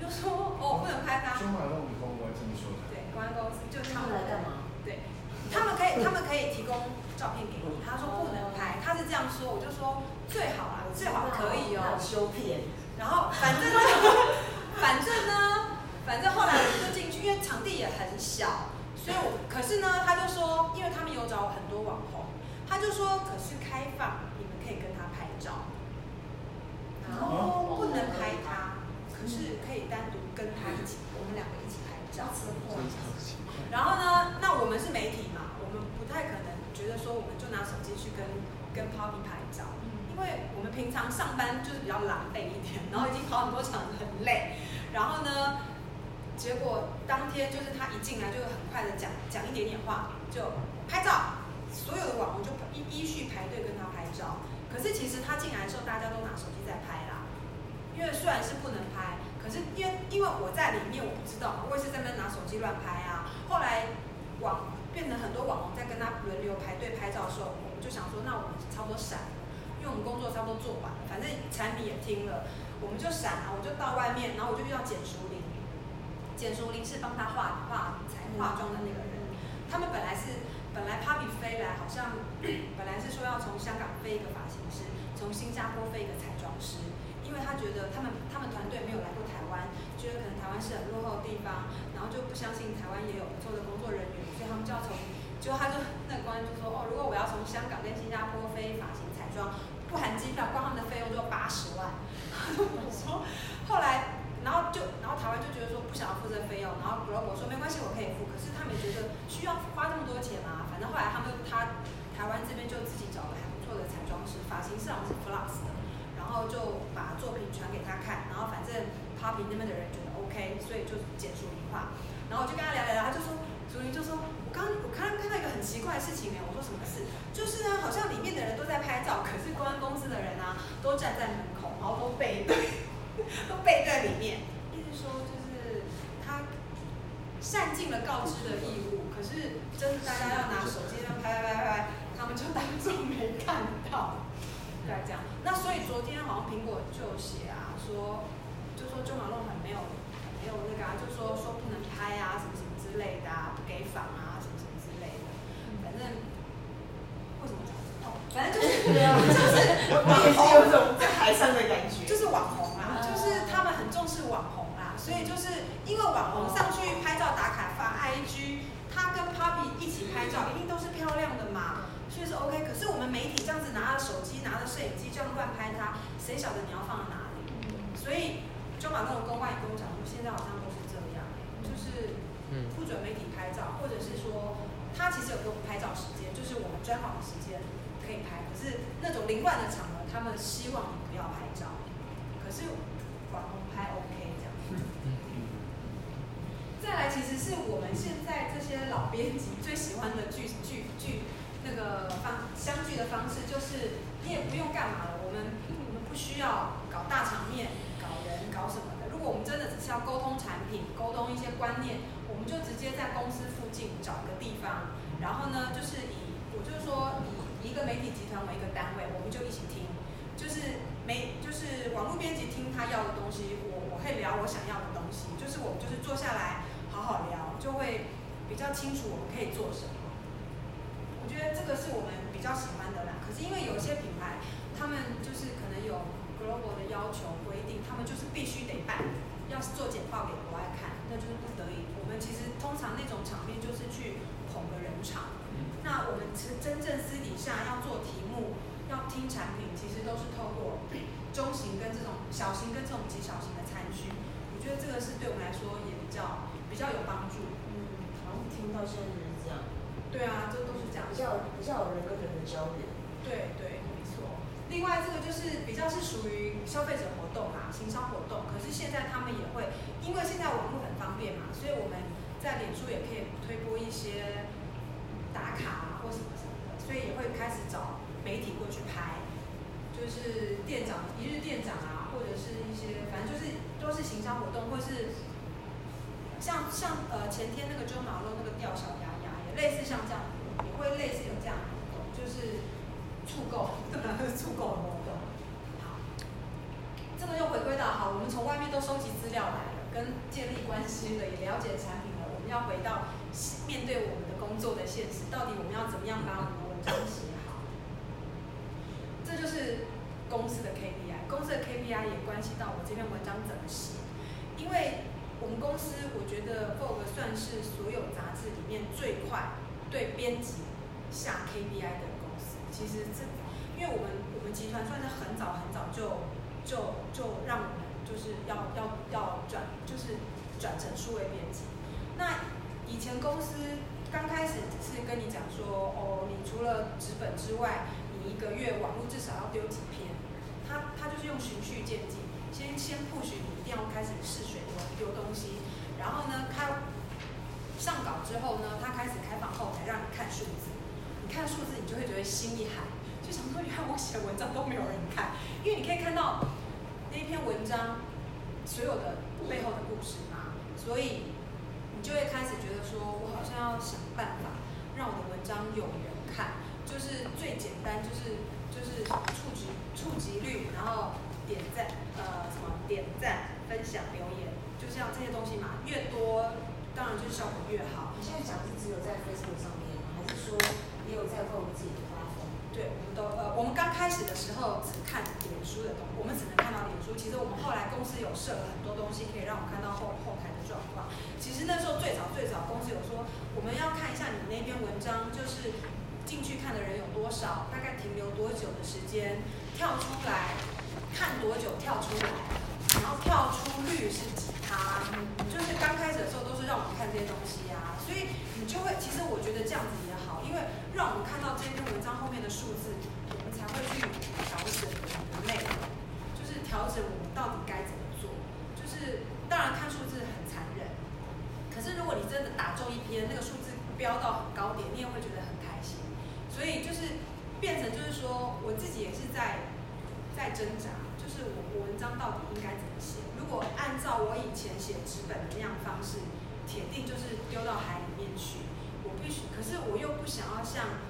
就说：“哦，不能拍他。”中华路公关这么说的。对，公安公司就他们来干嘛？对，他们可以，他们可以提供照片给你。他说不能拍，他是这样说，我就说最好啊，最好可以哦。修片。然后反正呢，反正呢，反正后来我们就进去，因为场地也很小，所以我可是呢，他就说，因为他们有找很多网红，他就说可是开放，你们可以跟他拍照，然后不能拍他，可是可以单独跟他一起，我们两个一起拍照。然后呢，那我们是媒体嘛，我们不太可能觉得说我们就拿手机去跟跟 Poppy 拍因为我们平常上班就是比较狼狈一点，然后已经跑很多场很累。然后呢，结果当天就是他一进来就很快的讲讲一点点话就拍照，所有的网红就依依序排队跟他拍照。可是其实他进来的时候大家都拿手机在拍啦，因为虽然是不能拍。可是因为因为我在里面，我不知道，我也是在那拿手机乱拍啊。后来网变成很多网红在跟他轮流排队拍照的时候，我们就想说，那我们差不多闪，因为我们工作差不多做完了，反正产品也听了，我们就闪啊，我就到外面，然后我就遇到简淑玲，简淑玲是帮他化化才化妆的那个人，他们本来是本来 Papi 飞来，好像 本来是说要从香港飞一个发型师，从新加坡飞一个彩妆师。因为他觉得他们他们团队没有来过台湾，觉得可能台湾是很落后的地方，然后就不相信台湾也有不错的工作人员，所以他们就要从，就他就那个官就说哦，如果我要从香港跟新加坡飞发型彩妆，不含机票，光他们的费用就八十万。我 说后来，然后就然后台湾就觉得说不想要付这费用，然后 Global 说没关系，我可以付，可是他们觉得需要花这么多钱吗？反正后来他们他台湾这边就自己找了还不错的彩妆师，发型师好像是 Flux 的。然后就把作品传给他看，然后反正 Poppy 那边的人觉得 OK，所以就简淑玲化。然后我就跟他聊聊聊，他就说，淑玲就说，我刚我刚刚看到一个很奇怪的事情呢。我说什么事？就是呢，好像里面的人都在拍照，可是公关公司的人啊，都站在门口，然后都背对，都背对里面。意思说就是他善尽了告知的义务，可是真的大家要拿手机要拍拍拍拍，他们就当做没看到，对这样。那所以昨天好像苹果就写啊，说就说中马路很没有很没有那个啊，就说说不能拍啊什么什么之类的啊，不给访啊什么什么之类的，反正为什么讲哦，反正就是就是我也是有种在台上的感觉，就是网红啊，就是他们很重视网红啊，所以就是因为网红上去拍照打卡发 IG，他跟 Papi 一起拍照，一定都是漂亮的嘛，所以是 OK。可是我们媒体这样子拿着手机、拿着摄影机这样乱拍他，谁晓得你要放在哪里？所以就把那种公关与公讲，现在好像都是这样，就是不准媒体拍照，或者是说他其实有给我们拍照时间，就是我们专访的时间可以拍，可是那种凌乱的场合，他们希望你不要拍照。可是网红拍 OK 这样。再来，其实是我们现在这些老编辑最喜欢的聚聚聚那个方相聚的方式，就是你也不用干嘛了，我们我们不需要搞大场面。搞人、搞什么的？如果我们真的只是要沟通产品、沟通一些观念，就直接在公司附近找一个地方，然后呢，就是以我就是说以一个媒体集团为一个单位，我们就一起听，就是媒就是网络编辑听他要的东西，我我可以聊我想要的东西，就是我们就是坐下来好好聊，就会比较清楚我们可以做什么。我觉得这个是我们比较喜欢的啦。可是因为有些品牌，他们就是可能有。global 的要求规定，他们就是必须得办，要是做简报给国外看，那就是不得已。其实通常那种场面就是去捧个人场。那我们其实真正私底下要做题目，要听产品，其实都是透过中型跟这种小型跟这种极小型的餐具。我觉得这个是对我们来说也比较比较有帮助。嗯，好像听到现在就是这样。对啊，这都是这样。比较比较有人跟人的交流。对对。没错另外，这个就是比较是属于消费者活动啊，行销活动。可是现在他们也会，因为现在网络很方便嘛，所以我们在脸书也可以推播一些打卡啊或什么什么的，所以也会开始找媒体过去拍，就是店长一日店长啊，或者是一些反正就是都是行销活动，或是像像呃前天那个周马路那个钓小鸭鸭，也类似像这样，也会类似有这样活动，就是。促购，对吧？促购的活动。好，这个又回归到好，我们从外面都收集资料来了，跟建立关系了，也了解产品。要回到面对我们的工作的现实，到底我们要怎么样把我们的文章写好？这就是公司的 KPI，公司的 KPI 也关系到我这篇文章怎么写。因为我们公司，我觉得 Vogue 算是所有杂志里面最快对编辑下 KPI 的公司。其实这，因为我们我们集团算是很早很早就就就让我们就是要要要转，就是转成数位编辑。那以前公司刚开始只是跟你讲说，哦，你除了纸本之外，你一个月网络至少要丢几篇。他他就是用循序渐进，先先 push 你一定要开始试水丢东西，然后呢，开上稿之后呢，他开始开放后台让你看数字。你看数字，你就会觉得心一寒，就想说，原来我写文章都没有人看，因为你可以看到那篇文章所有的背后的故事嘛，所以就会开始觉得说，我好像要想办法让我的文章有人看，就是最简单，就是就是触及触及率，然后点赞，呃，什么点赞、分享、留言，就像这些东西嘛，越多当然就是效果越好。你现在讲是只有在 Facebook 上面，还是说？也有在做我们自己的发风，对，我们都呃，我们刚开始的时候只看脸书的东，我们只能看到脸书。其实我们后来公司有设了很多东西，可以让我们看到后后台状况。其实那时候最早最早公司有说，我们要看一下你那篇文章，就是进去看的人有多少，大概停留多久的时间，跳出来看多久跳出来，然后跳出率是几趴，就是刚开始的时候都是让我们看这些东西啊，所以你就会，其实我觉得这样子也好，因为。让我们看到这篇文章后面的数字，我们才会去调整我们的内容，就是调整我们到底该怎么做。就是当然看数字很，可是如果你真的打中一篇，那个数字飙到很高点，你也会觉得很开心。所以就是变成就是说，我自己也是在在挣扎，就是我我文章到底应该怎么写？如果按照我以前写纸本的那样方式，铁定就是丢到海里面去。我必须，可是我又不想要像，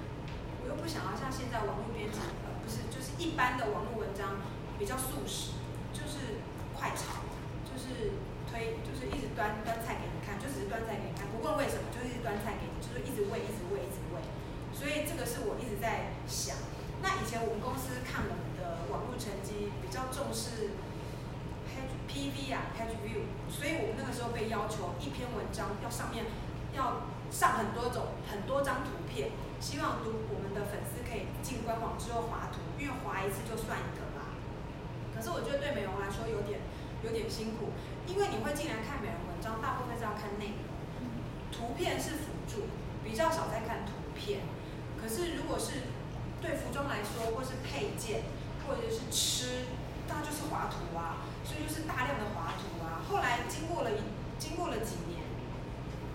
我又不想要像现在网络编辑，不是，就是一般的网络文章比较速食，就是快炒，就是推，就是一直端端菜给就只是端菜给你看，不问为什么，就是一直端菜给你，就是一直喂，一直喂，一直喂。所以这个是我一直在想。那以前我们公司看我们的网络成绩比较重视 ppv 啊，Page View，所以我们那个时候被要求一篇文章要上面要上很多种很多张图片，希望读我们的粉丝可以进官网之后滑图，因为滑一次就算一个嘛。可是我觉得对美容来说有点有点辛苦，因为你会进来看美容大部分是要看内容，图片是辅助，比较少在看图片。可是如果是对服装来说，或是配件，或者是吃，那就是滑图啊，所以就是大量的滑图啊。后来经过了一经过了几年，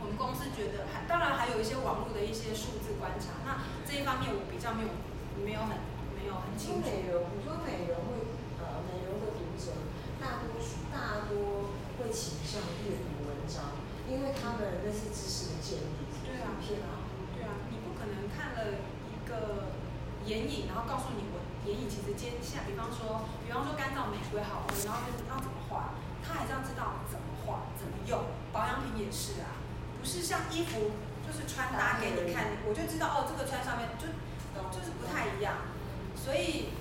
我们公司觉得还当然还有一些网络的一些数字观察，那这一方面我比较没有没有很没有很清楚。美容，你说美容会呃美容的读者大多数大多会倾向阅读文章，因为他们那些知识的建立。对啊，偏啊，对啊，你不可能看了一个。眼影，然后告诉你我眼影其实接下，比方说，比方说干燥玫瑰好，然后就要怎么画，他还是要知道怎么画，怎么用。保养品也是啊，不是像衣服就是穿搭给你看，我就知道哦，这个穿上面就就是不太一样。所以，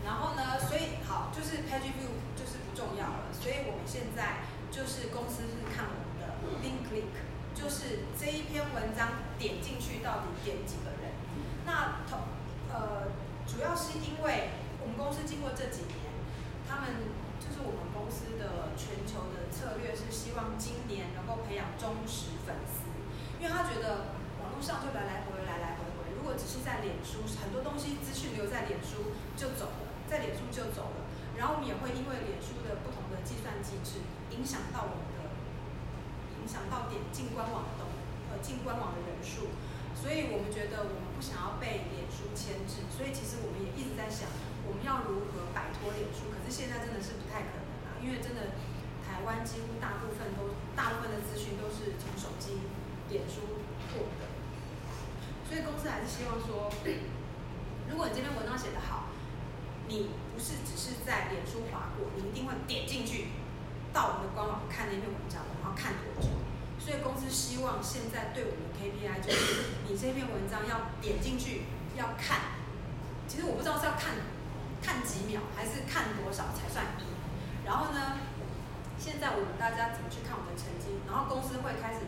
然后呢，所以好，就是 page view 就是不重要了。所以我们现在就是公司是看我们的 link click，就是这一篇文章点进去到底点几个人，那同。呃，主要是因为我们公司经过这几年，他们就是我们公司的全球的策略是希望今年能够培养忠实粉丝，因为他觉得网络上就来来回回来来回回，如果只是在脸书，很多东西资讯留在脸书就走了，在脸书就走了，然后我们也会因为脸书的不同的计算机制，影响到我们的，影响到点进官网的呃进官网的人数。所以我们觉得我们不想要被脸书牵制，所以其实我们也一直在想，我们要如何摆脱脸书。可是现在真的是不太可能了，因为真的台湾几乎大部分都大部分的资讯都是从手机、脸书获得，所以公司还是希望说，如果你这篇文章写得好，你不是只是在脸书划过，你一定会点进去到我们的官网看那篇文章，然后看多久。所以公司希望现在对我们的 KPI 就是，你这篇文章要点进去要看，其实我不知道是要看看几秒还是看多少才算。然后呢，现在我们大家怎么去看我们的成绩？然后公司会开始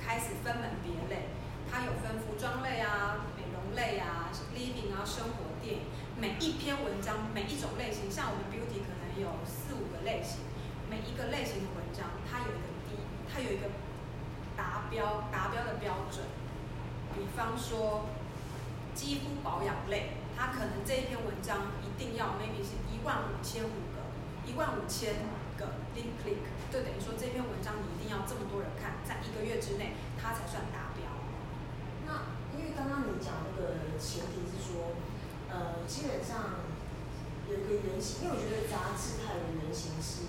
开始分门别类，它有分服装类啊、美容类啊、living 啊、生活电影，每一篇文章每一种类型，像我们 beauty 可能有四五个类型，每一个类型的文章它有一个低，它有一个。达标达标的标准，比方说肌肤保养类，它可能这一篇文章一定要 maybe 是一万五千五个，一万五千个 link click，就等于说这篇文章你一定要这么多人看，在一个月之内它才算达标。那因为刚刚你讲那个前提是说，呃，基本上有一个原型，因为我觉得杂志它有个原型是，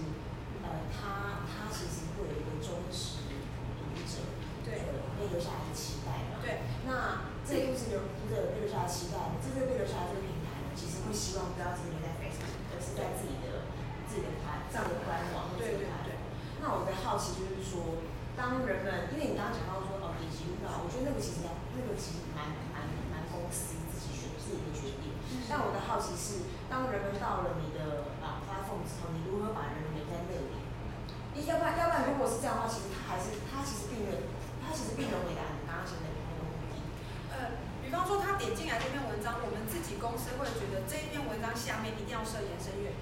呃，它它其实会有一个忠实读者。对，被留下来的期待嘛。对，那这都是留读者留下来期待的，这个被留下来这个平台呢，其实会希望不要只留在 Facebook，而是在自己的自己的台上的官网或者平台。那我的好奇就是说，当人们，因为你刚刚讲到说哦，点击率高，我觉得那个其实那个其实蛮蛮蛮公司自己选自己的决定。但我的好奇是，当人们到了你的啊 platform 之后，你如何把人留在那里？要不然要不然如果是这样的话，其实他还是他其实并没有。他其实并没有回答你刚刚讲的那个问题。呃，比方说他点进来这篇文章，我们自己公司会觉得这一篇文章下面一定要设延伸阅，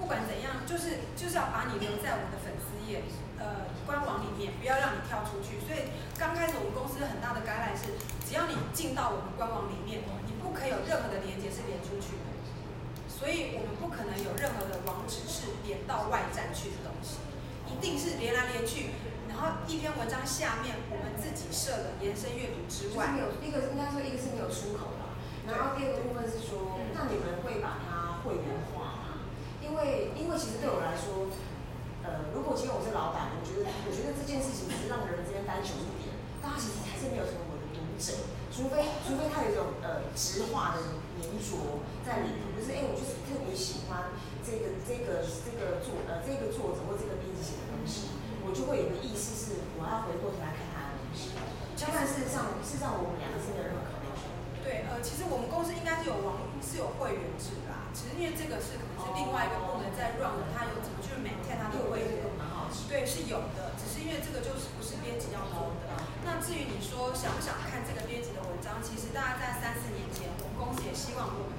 不管怎样，就是就是要把你留在我们的粉丝页，呃，官网里面，不要让你跳出去。所以刚开始我们公司很大的 guideline 是，只要你进到我们官网里面，你不可以有任何的连接是连出去的。所以我们不可能有任何的网址是连到外站去的东西，一定是连来连去。然后一篇文章下面，我们自己设的延伸阅读之外，有一个应该说一个是没有出口的，然后第二个部分是说，那你们会把它会员化吗？因为因为其实对我来说，呃，如果今天我是老板，我觉得我觉得这件事情只是让人之间单纯一点，但他其实还是没有成为我的读者，除非除非他有一种呃直化的黏着在里头，就是哎，我就是特别喜欢这个这个这个作呃这个作者或这个，就会有个意思是我要回过头来看他的东西。相反，事实上事实上我们两个是没有任何考虑。对，呃，其实我们公司应该是有网是有会员制啦。其实因为这个是可能是另外一个部门在 run 的，他有怎么去 maintain 他的会员。对，是有的，只是因为这个就是不是编辑要做的。那至于你说想不想看这个编辑的文章，其实大概在三四年前，我们公司也希望我们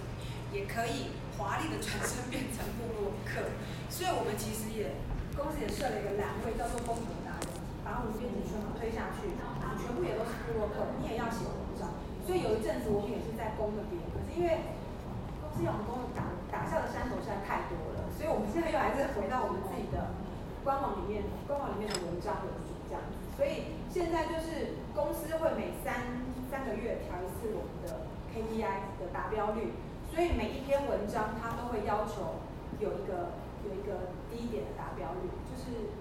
也可以华丽的转身变成部落客，所以我们其实也公司也设了一个栏位叫做“风格达人”，把我们编辑全部推下去，全部也都是部落客，你也要写文章。所以有一阵子我们也是在攻那边，可是因为公司要我们攻打打下的山头实在太多了，所以我们现在又还是回到我们自己的官网里面，官网里面的文章为主这样子。所以现在就是公司会每三三个月调一次我们的 KPI 的达标率，所以每一篇文章它都会要求有一个有一个低一点的达标率，就是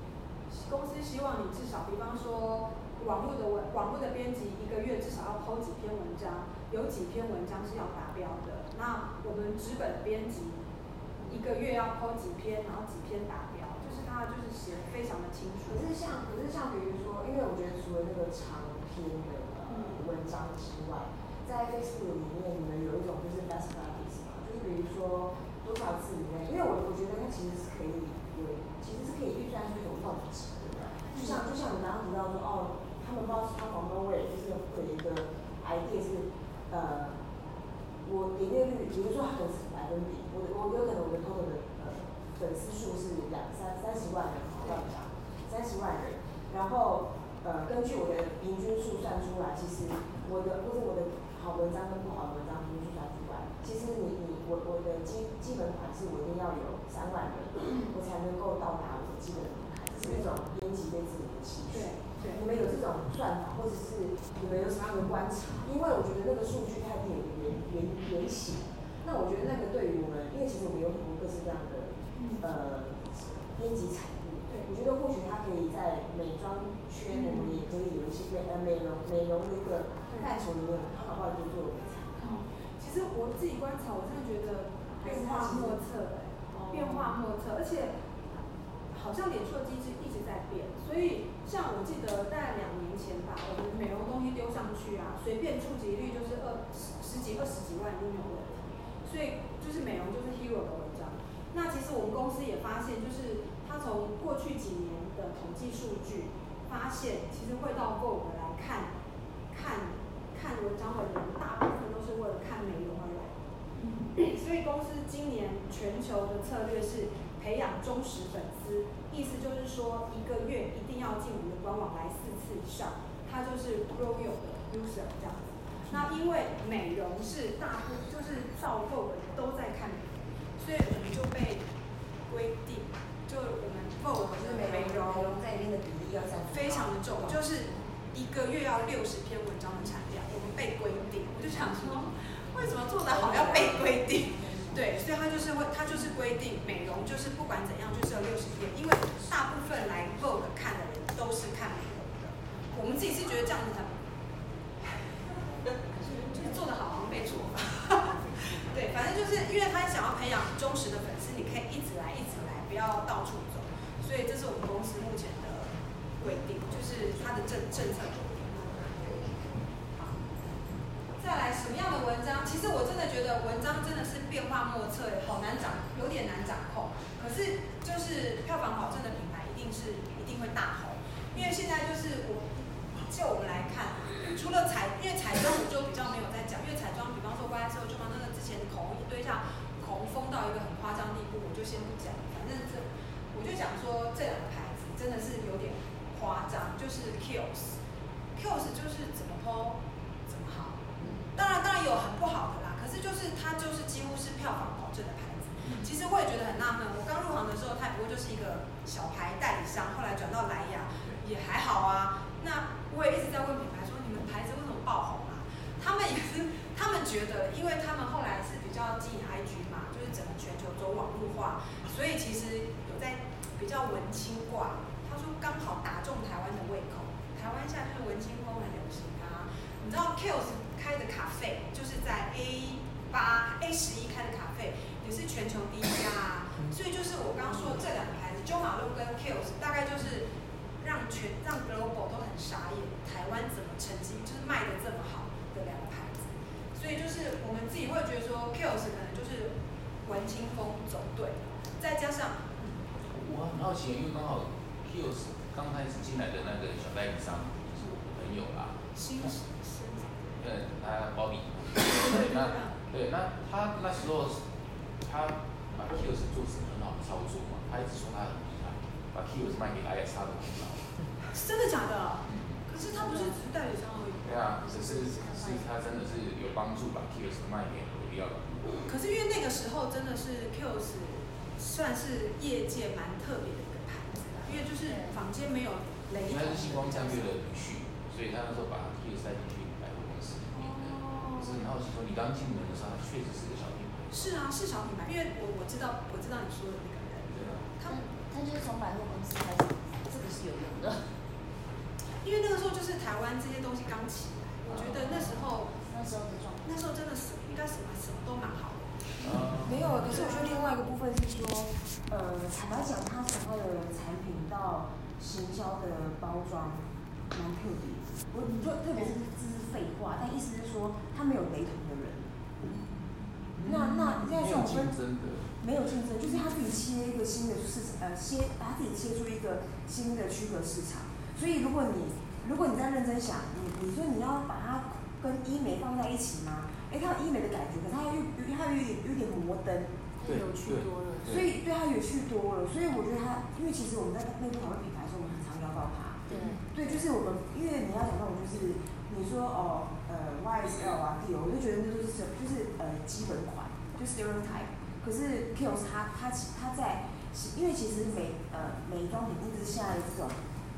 公司希望你至少，比方说。网络的文，网络的编辑一个月至少要 PO 几篇文章，有几篇文章是要达标的。那我们纸本编辑一个月要 PO 几篇，然后几篇达标，就是他就是写的非常的清楚。可是像，可是像比如说，因为我觉得除了那个长篇的文章之外，在 Facebook 里面，你们有一种就是 best practice 嘛，就是比如说多少字以内，因为我我觉得它其实是可以有，其实是可以预算出一种动值，对不对？就像就像你刚刚提到说哦。他们不知道是他广东位，就是有一个 idea 是，呃，我点阅率，比如说他可能是百分比，我我有可能我的 total 的呃粉丝数是两三三十万人，好这样讲，三十万人，然后呃根据我的平均数算出来，其实我的或者我的好文章跟不好的文章平均数算出来，其实你你我我的基基本款是我一定要有三万人，我才能够到达我的基本门槛，这是一种编辑对自己的期许。你们有这种算法，或者是你们有什么样的观察？因为我觉得那个数据太有原原原型。那我觉得那个对于我们，因为其实我们有很多各式各样的呃编辑产物。对，我觉得或许它可以在美妆圈，我们也可以有一些美呃美容美容的一个范畴里面，它好不好就做。其实我自己观察，我真的觉得变化莫测，哎，变化莫测，而且好像脸书的机制一直在变，所以。像我记得在两年前吧，我们美容东西丢上去啊，随便触及率就是二十十几、二十几万都没有问题。所以就是美容就是 hero 的文章。那其实我们公司也发现，就是他从过去几年的统计数据发现，其实会到过我们来看看看文章的人，大部分都是为了看美容而来。所以公司今年全球的策略是。培养忠实粉丝，意思就是说一个月一定要进我们的官网来四次以上，它就是 royal 的 user 这样子。那因为美容是大部就是造货的都在看美容，所以我们就被规定，就我们 Vogue 是美容在里面的比例要占非常的重，就是一个月要六十篇文章的产量，我们被规定。我就想说，为什么做得好要被规定？对，所以他就是会，他就是规定美容就是不管怎样就是要六十篇，因为大部分来 Vogue 看的人都是看美容的。我们自己是觉得这样子很，就是做得好好像被做。对，反正就是因为他想要培养忠实的粉丝，你可以一直来一直来，不要到处走。所以这是我们公司目前规定，就是它的政政策。再来什么样的文章？其实我真的觉得文章真的是变化莫测，好难掌，有点难掌控。可是就是票房保证的品牌，一定是一定会大红。因为现在就是我就我们来看，除了彩，因为彩妆我就比较没有在讲，因为彩妆，比方说乖乖之后就把那个之前口红一堆下，口红封到一个很夸张地步，我就先不讲。反正这我就讲说这两个牌子真的是有点夸张，就是 Kiehl's，Kiehl's 就是怎么剖。当然，当然有很不好的啦。可是就是它就是几乎是票房保证的牌子。其实我也觉得很纳闷。我刚入行的时候，它不过就是一个小牌代理商，后来转到莱雅也还好啊。那我也一直在问品牌说，你们牌子为什么爆红啊？他们也是，他们觉得，因为他们后来是比较经营 IG 嘛，就是就是整个全球走网络化，所以其实有在比较文青挂。他说刚好打中台湾的胃口，台湾现在就是文青风很流行啊。你知道 Kills 开的咖啡就是在 A 八 A 十一开的咖啡，也是全球第一家啊。所以就是我刚刚说这两个牌子中马路跟 Kills，大概就是让全让 Global 都很傻眼，台湾怎么成绩就是卖的这么好的两个牌子。所以就是我们自己会觉得说 Kills 可能就是文青风走对，再加上，我很好奇，因为刚好 Kiehl's 刚开始进来的那个小代理商是我的朋友啦，新新，呃，他包比，对，那对那他那时候他把 Kiehl's 做成很好的操作嘛，他一直说他很厉害，把 Kiehl's 卖给 IS 他的功劳，真的假的？可是他不是只是代理商而已。对啊，只是是他真的是有帮助把 Kiehl's 卖给罗利奥的。可是因为那个时候真的是 Kiehl's 算是业界蛮特别的因为就是房间没有雷同。应该是星光三月的女婿，所以他那时候把 Kiehl's 带进去百货公司里面的。可是很好奇说，你刚进门的时候，他确实是个小品牌。是啊，是小品牌，因为我我知道我知道你说的那个人。对啊。他他就是从百货公司开始，这个是有用的。因为那个时候就是台湾这些东西刚起来，我觉得那时候那时候的状态，那时候真的是应该什么什么都蛮好的。没有，可是我觉得另外一个部分是说，呃，坦白讲，他所有的产品到行销的包装蛮特别。我你说特别是这是废话，但意思是说他没有雷同的人。那那现在这种分没有竞争，就是他自己切一个新的市场，呃，切把自己切出一个新的区隔市场。所以，如果你如果你在认真想，你你说你要把它跟医美放在一起吗？哎，它有医美的感觉，可是它又它又有点有点摩登，有趣多了。所以对他有趣多了。所以我觉得他，因为其实我们在内部讨论品牌的时候，我们很常聊到他。对。对，就是我们，因为你要讲那种，就是你说哦，呃，YSL 啊，Dior，我就觉得那都是就是呃基本款，就是 stereotype。可是 Kiehl's 它它它在，因为其实美呃美妆品一直是现在的这种。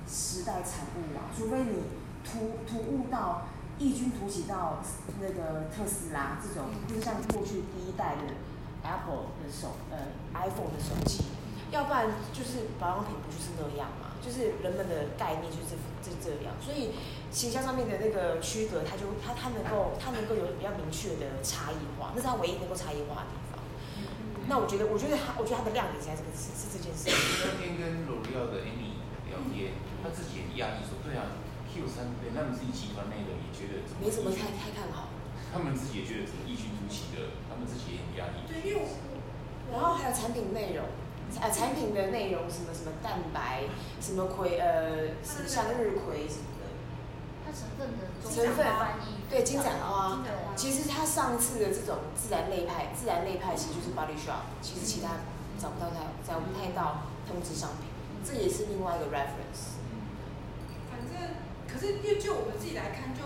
时代产物啊，除非你突突兀到异军突起到那个特斯拉这种，就是像过去第一代的 Apple 的手呃 iPhone 的手机，要不然就是保养品不就是那样嘛，就是人们的概念就是这这样，所以形象上面的那个区隔，它就它它能够它能够有比较明确的差异化，那是它唯一能够差异化的地方。那我觉得我觉得它我觉得它的亮点在这个是是这件事。那天跟罗利奥的 Amy 聊天。他自己也压抑说，对啊，Kiehl's 连他们自己集团内的也觉得没什么太太看好。他们自己也觉得这个异军突起的，他们自己也很压抑。对，因为然后还有产品内容，呃，产品的内容什么什么蛋白，什么葵呃，向日葵什么的。它成分的成分翻译对金盏花，其实它上次的这种自然类派，自然类派其实就是 Body Shop，其实其他找不到它，找不太到通知商品，这也是另外一个 reference。反正可是，因为就我们自己来看，就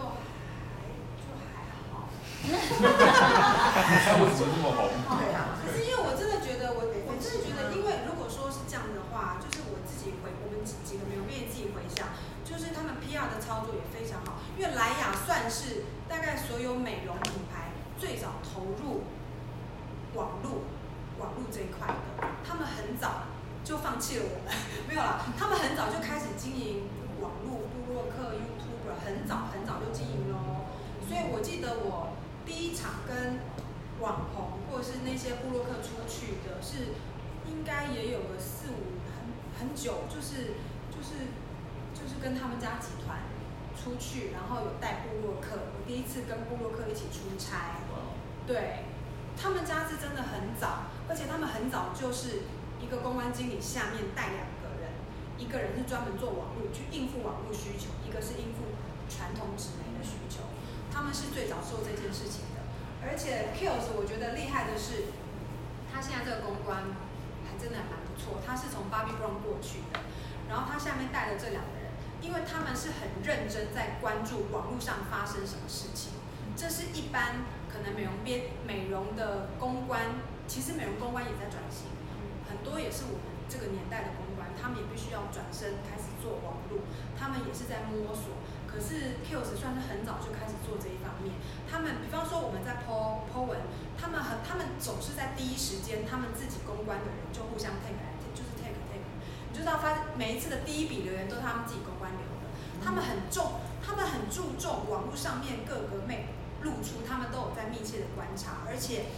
为什么这么红？对啊。可是因为我真的觉得，我我真的觉得，因为如果说是这样的话，就是我自己回我们几几个美容业自己回想，就是他们 PR 的操作也非常好。因为莱雅算是大概所有美容品牌最早投入网络网络这一块的，他们很早就放弃了我们，没有啦，他们很早就开始经营。网络部落客 YouTuber 很早很早就经营咯，所以我记得我第一场跟网红或者是那些部落客出去的是，应该也有个四五很很久，就是就是就是跟他们家集团出去，然后有带部落客，我第一次跟部落客一起出差，对，他们家是真的很早，而且他们很早就是一个公关经理下面带两个人。一个人是专门做网络去应付网络需求，一个是应付传统纸媒，他们是最早做这件事情的。而且 Kills 我觉得厉害的是，他现在这个公关还真的还蛮不错，他是从 Bobbi Brown 过去的，然后他下面带的这两个人，因为他们是很认真在关注网络上发生什么事情，这是一般可能美容编美容的公关，其实美容公关也在转型，很多也是我们这个年代的公关。他们也必须要转身开始做网络，他们也是在摸索。可是 Kills 算是很早就开始做这一方面。他们比方说我们在 po po 文，他们很他们总是在第一时间，他们自己公关的人就互相 tag 来 tag，就是 tag tag，你就知道发每一次的第一笔留言都是他们自己公关留的。他们很重，他们很注重网络上面各个妹露出，他们都有在密切的观察，而且。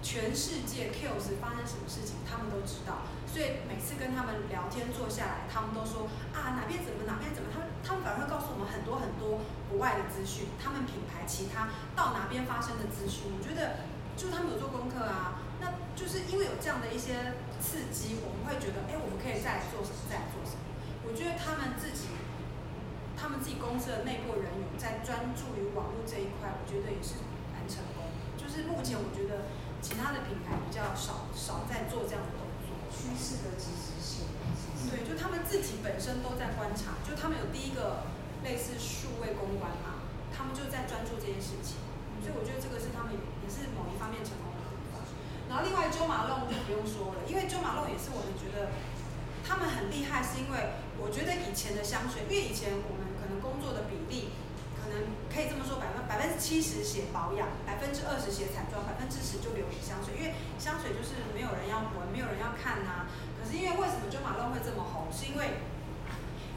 全世界 Kills 发生什么事情，他们都知道，所以每次跟他们聊天坐下来，他们都说啊哪边怎么哪边怎么，他们他们反而会告诉我们很多很多国外的资讯，他们品牌其他到哪边发生的资讯，我觉得就他们有做功课啊，那就是因为有这样的一些刺激，我们会觉得哎，我们可以再来做什么，再来做什么。我觉得他们自己，他们自己公司的内部人员在专注于网络这一块，我觉得也是蛮成功。就是目前我觉得。其他的品牌比较少少在做这样的动作，趋势的即时性。对，就他们自己本身都在观察，就他们有第一个类似数位公关嘛，他们就在专注这件事情，所以我觉得这个是他们也是某一方面成功的。然后另外周马龙就不用说了，因为周马龙也是我们觉得他们很厉害，是因为我觉得以前的香水，因为以前我们可能工作的比例。可能可以这么说，百分百分之七十写保养，百分之二十写彩妆，百分之十就留给香水。因为香水就是没有人要闻，没有人要看呐、啊。可是因为为什么 Jo Malone 会这么红？是因为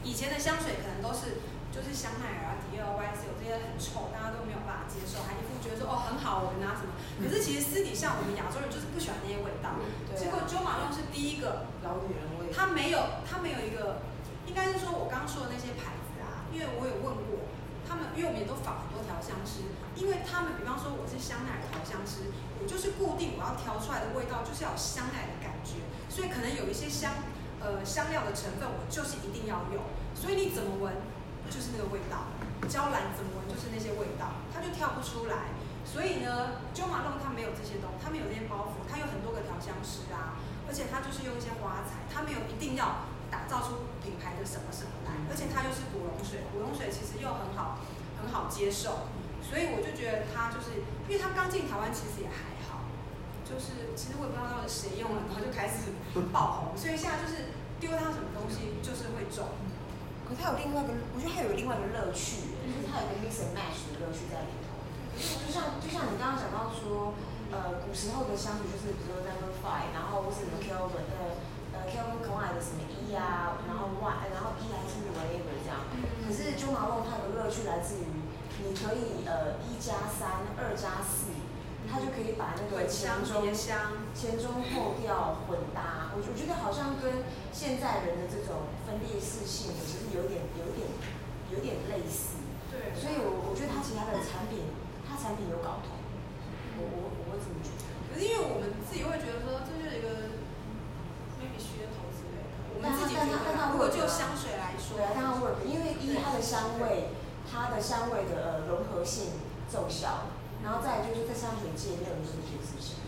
以前的香水可能都是就是香奈儿啊、迪奥、YSL 这些很臭，大家都没有办法接受，还一副觉得说哦很好闻啊什么。可是其实私底下我们亚洲人就是不喜欢那些味道。结果 Jo Malone 是第一个老女人味，他没有他没有一个，应该是说我刚刚说的那些牌子啊，因为我有问过。他们因为我们也都访很多调香师，因为他们比方说我是香奈儿调香师，我就是固定我要调出来的味道就是要有香奈儿的感觉，所以可能有一些香呃香料的成分我就是一定要用，所以你怎么闻就是那个味道，娇兰怎么闻就是那些味道，它就跳不出来。所以呢，JOMALON 它没有这些东西，它没有这些包袱，它有很多个调香师啊，而且它就是用一些花材，它没有一定要。打造出品牌的什么什么来，而且它又是古龙水，古龙水其实又很好，很好接受，所以我就觉得它就是，因为它刚进台湾其实也还好，就是其实我也不知道到底谁用了，然后就开始爆红，所以现在就是丢它什么东西就是会中。可它有另外一个，我觉得它有另外一个乐趣，就是它有个 mix and match 的乐趣在里头。就像就像你刚刚讲到说，呃，古时候的香水就是比如说 Number Five，然后或是 Kelvin 呃。Calvin Klein 的什么 E 啊，然后 Y，然后 E 还是 whatever 这样。可是 Jo Malone 它有个乐趣来自于，你可以呃一加三、二加四，它就可以把那个前中前中后调混搭。我我觉得好像跟现在人的这种分裂式性，其实有点有点有点类似。对。所以我我觉得它其他的产品，它产品有搞头。我我我会这么觉得。可是因为我们自己会觉得说，这就是一个。我们自己觉得，如果就香水来说，对啊，当然 work，因为一它的香味，它的香味的呃融合性奏效，然后再就是在香水界没有人做这件事情。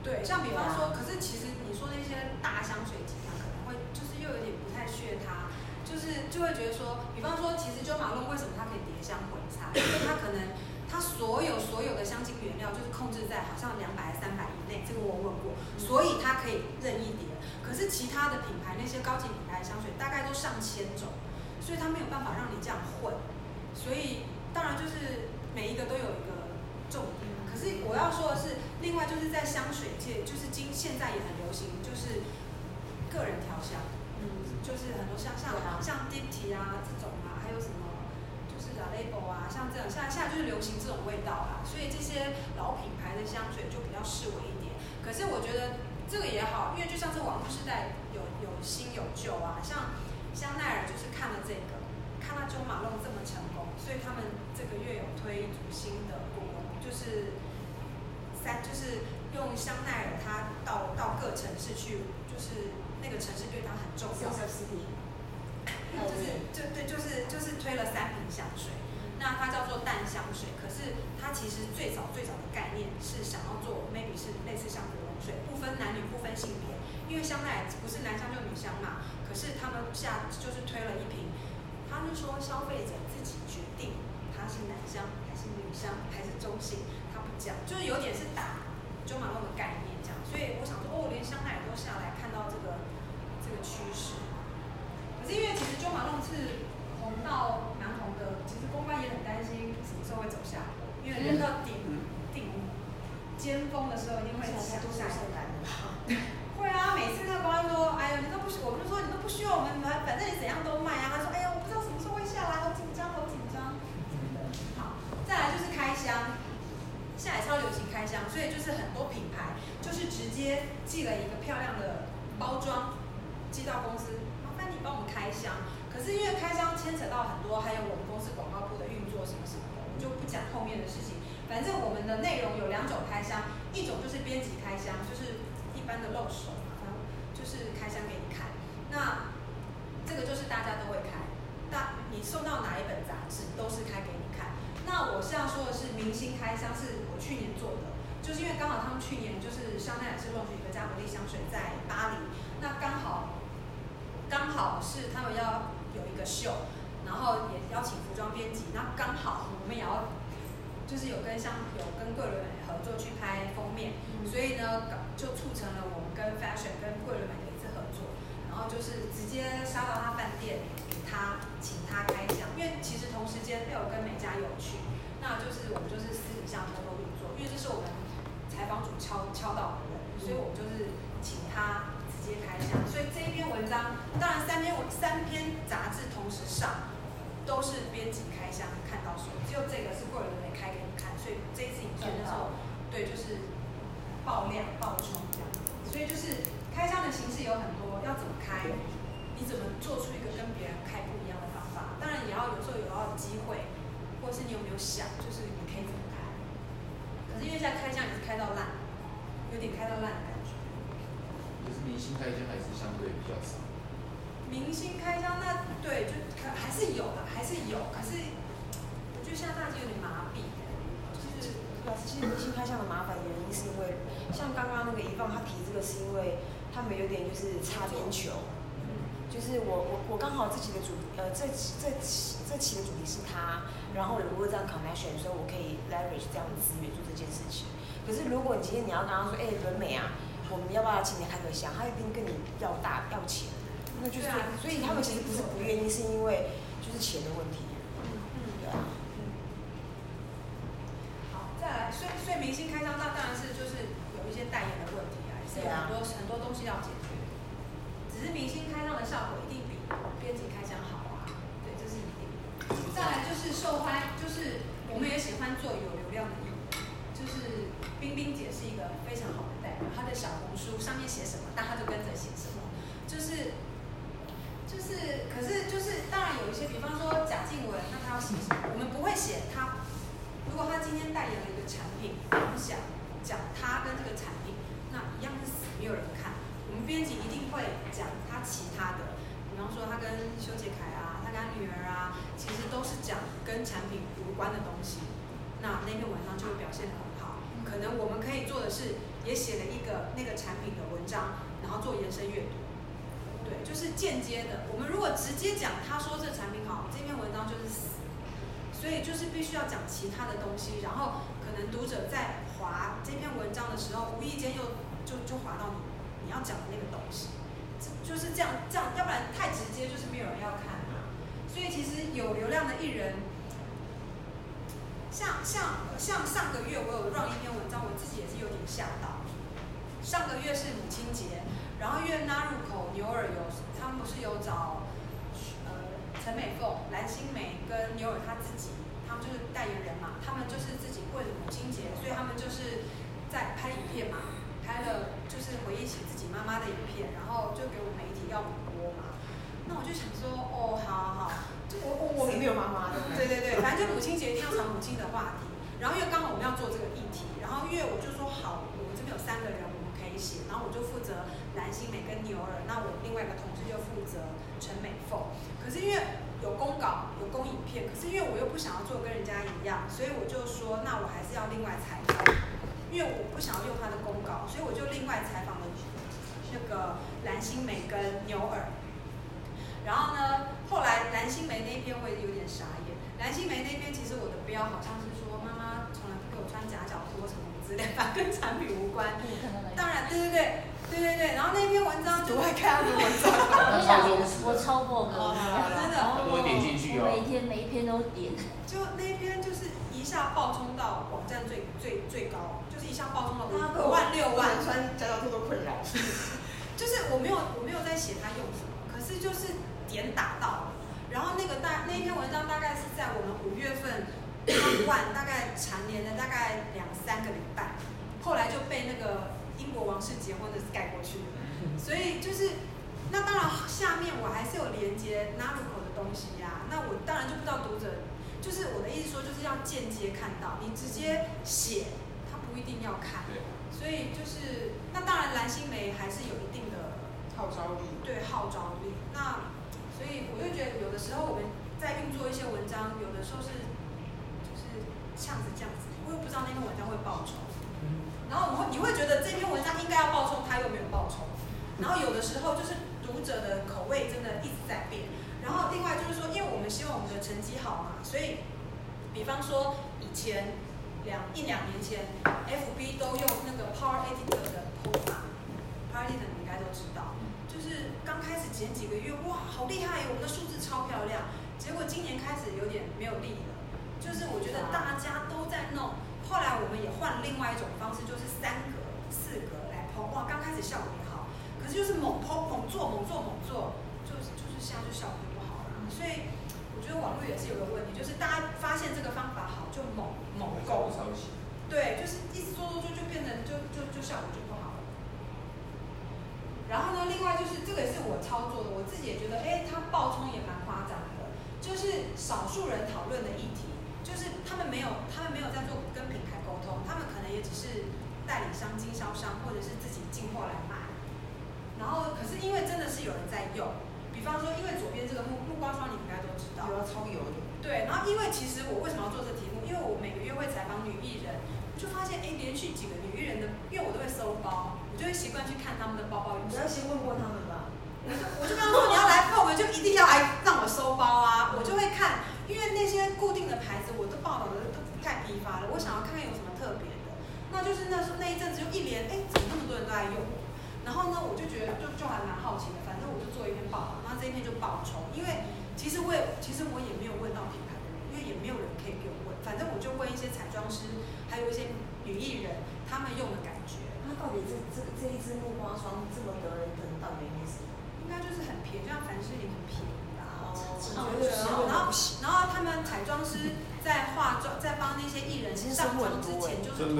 对，像比方说，可是其实你说那些大香水集团可能会就是又有点不太屑它，就是就会觉得说，比方说，其实 Jo Malone 为什么它可以叠香混擦？因为它可能它所有所有的香精原料就是控制在好像两百三百以内，这个我问过，所以它可以任意叠。可是其他的品牌，那些高级品牌的香水大概都上千种，所以它没有办法让你这样混。所以当然就是每一个都有一个重点。可是我要说的是，另外就是在香水界，就是今现在也很流行，就是个人调香，嗯，就是很多像像像 Diptyque 啊这种啊，还有什么就是 Labo 啊，像这样，现在现在就是流行这种味道啦。所以这些老品牌的香水就比较适合一点。可是我觉得。这个也好，因为就像这网络时代有有新有旧啊，像香奈儿就是看了这个，看到 Jo Malone 这么成功，所以他们这个月有推一组新的古龙，就是三就是用香奈儿，它到到各城市去，就是那个城市对它很重要，就是就对就是就是推了三瓶香水，那它叫做淡香水，可是它其实最早最早的概念是想要做 maybe 是类似像。水不分男女不分性别，因为香奈儿不是男香就女香嘛。可是他们下就是推了一瓶，他们说消费者自己决定它是男香还是女香还是中性，他不讲，就是有点是打 Jo Malone 的概念这样。所以我想说，哦，连香奈儿都下来看到这个这个趋势。可是因为其实 Jo Malone 是红到蛮红的，其实公关也很担心什么时候会走下坡，因为人到顶顶尖峰的时候一定会抢下来。会啊，每次那个公关说，哎呀，你都不需，我们就说你都不需要我们，反正你怎样都卖啊。他说，哎呀，我不知道什么时候会下来，好紧张，好紧张。好，再来就是开箱，现在超流行开箱，所以就是很多品牌就是直接寄了一个漂亮的包装寄到公司，麻烦你帮我们开箱。可是因为开箱牵扯到很多，还有我们公司广告部的运作什么什么的，我就不讲后面的事情。反正我们的内容有两种开箱，一种就是编辑开箱，就是一般的露手，然后就是开箱给你看。那这个就是大家都会开，大你送到哪一本杂志都是开给你看。那我现在说的是明星开箱，是我去年做的，就是因为刚好他们去年就是香奈儿是露出一个加柏利香水在巴黎，那刚好刚好是他们要。有一个秀，然后也邀请服装编辑，那刚好我们也要，就是有跟像有跟桂纶镁合作去拍封面，嗯、所以呢，就促成了我们跟 fashion 跟桂纶镁的一次合作，然后就是直接杀到他饭店，给他请他开箱，因为其实同时间又有跟美嘉有去，那就是我们就是私底下偷偷运作，因为这是我们采访组敲敲到的人，所以我们就是请他。直接开箱，所以这一篇文章，当然三篇文三篇杂志同时上，都是编辑开箱看到说，只有这个是桂纶镁开给你看，所以这一次影片的时候，对，就是爆量爆冲这样子，所以就是开箱的形式有很多，要怎么开，你怎么做出一个跟别人开不一样的方法，当然也要有时候有要有机会，或是你有没有想，就是你可以怎么开，可是因为现在开箱也是开到烂，有点开到烂的感觉。就是。明星开箱还是相对比较少。明星开箱那对，就可还是有的，还是有。可是我觉得现在大家有点麻痹，就是老师，其实明星开箱的麻烦原因是因为，像刚刚那个一放他提这个是因为他们有点就是擦边球，就是我我我刚好自己的主呃这这期这期的主题是他，然后如果这样 connection，所以我可以 leverage 这样的资源做这件事情。可是如果你今天你要跟他说，哎，伦美啊。我们要不要请你开个箱？他一定跟你要大要钱，那就是，啊、所以他们其实不是不愿意，是因为就是钱的问题。嗯嗯，对啊。好，再来，所以所以明星开箱，那当然是就是有一些代言的问题啊，是有很多很多东西要解决。只是明星开箱的效果一定比编辑开箱好啊，对，这是一定。再来就是受欢，就是我们也喜欢做有流量的艺人，就是冰冰姐是一个非常好的。代表，她的小红书上面写什么，大家就跟着写什么，就是就是，可是就是，当然有一些，比方说贾静雯，那她要写什么？我们不会写她。如果她今天代言了一个产品，我们想讲她跟这个产品，那一样是死，没有人看。我们编辑一定会讲她其他的，比方说她跟修杰楷啊，她跟他女儿啊，其实都是讲跟产品无关的东西。那那篇文章就会表现得很好。可能我们可以做的是。也写了一个那个产品的文章，然后做延伸阅读，对，就是间接的。我们如果直接讲他说这产品好，这篇文章就是死，所以就是必须要讲其他的东西，然后可能读者在划这篇文章的时候，无意间又就就划到你你要讲的那个东西，就是这样这样，要不然太直接就是没有人要看。所以其实有流量的艺人。像像像上个月我有 run 一篇文章，我自己也是有点吓到。上个月是母亲节，然后因为纳入口牛耳有，他们不是有找呃陈美凤、蓝心湄跟牛耳他自己，他们就是代言人嘛，他们就是自己为了母亲节，所以他们就是在拍影片嘛，拍了就是回忆起自己妈妈的影片，然后就给我媒体要我播嘛。那我就想说，哦，好好好。我我我没有妈妈的，对对对，反正就母亲节一定要讲母亲的话题。然后因为刚好我们要做这个议题，然后因为我就说好，我们这边有三个人，我们可以写。然后我就负责蓝心湄跟牛耳，那我另外一个同事就负责陈美凤。可是因为有公稿，有公影片，可是因为我又不想要做跟人家一样，所以我就说，那我还是要另外采访，因为我不想要用他的公稿，所以我就另外采访了那个蓝心湄跟牛耳。然后呢，后来蓝心湄那一篇我也有点傻眼。蓝心湄那篇其实我的标好像是说妈妈从来不给我穿夹脚拖什么之类的，跟产品无关。当然，对对对，对对对。然后那篇文章就爱看他的文章，我超过哥，真的。我点进去哦。每天每一篇都点。就那一篇就是一下爆冲到网站最最最高，就是一下爆冲到五万六万。穿夹脚拖都困扰。就是我没有我没有在写他用什么，可是就是点打到了。然后那个大那一篇文章大概是在我们五月份，他万大概蝉联了大概两三个礼拜，后来就被那个英国王室结婚的盖过去的。所以就是，那当然下面我还是有连接 Naruto 的东西呀、啊。那我当然就不知道读者，就是我的意思说，就是要间接看到，你直接写，他不一定要看。对。所以就是，那当然蓝心湄还是有一定的号召力。对，号召力。那。所以我就觉得，有的时候我们在运作一些文章，有的时候是就是像是这样子，我也不知道那篇文章会报酬。然后你会你会觉得这篇文章应该要报酬，它又没有报酬。然后有的时候就是读者的口味真的一直在变。然后另外就是说，因为我们希望我们的成绩好嘛，所以比方说以前两一两年前，FB 都用那个 Power Editor 的 PO 法，Power Editor 你应该都知道。就是刚开始前几个月，哇，好厉害！我们的数字超漂亮。结果今年开始有点没有力了。就是我觉得大家都在弄，后来我们也换了另外一种方式，就是三格、四格来 PO。哇，刚开始效果也好，可是就是猛 PO、猛做、猛做、猛做，就是就是现在就效果不好了。所以我觉得网络也是有个问题，就是大家发现这个方法好，就猛猛购。对，就是一直做做做，就变成就就就效果就不好了。然后呢，另外就是这个也是我操作的，我自己也觉得，哎，它爆冲也蛮夸张的。就是少数人讨论的议题，就是他们没有，他们没有在做跟品牌沟通，他们可能也只是代理商、经销商，或者是自己进货来卖。然后，可是因为真的是有人在用，比方说，因为左边这个木木瓜霜，你应该都知道，有超油的。对，然后因为其实我为什么要做这题目？因为我每个月会采访女艺人，就发现，哎，连续几个女艺人的，因为我都会搜包。我就会习惯去看他们的包包。你要先问过他们吧。我就我就跟他说，你要来泡，我就一定要来让我收包啊！我就会看，因为那些固定的牌子，我都报道的都太批发了。我想要看看有什么特别的。那就是那时候那一阵子就一连，哎，怎么那么多人都在用？然后呢，我就觉得就就还蛮好奇的。反正我就做一篇报道，那这一篇就爆冲。因为其实我也其实我也没有问到品牌的人，因为也没有人可以给我问。反正我就问一些彩妆师，还有一些女艺人，他们用的感觉。那到底这这这一支木瓜霜这么得人疼，到底原因是什么？应该就是很便宜，就像凡士林很便宜啊。哦。然后然后他们彩妆师在化妆，在帮那些艺人上妆之前，就是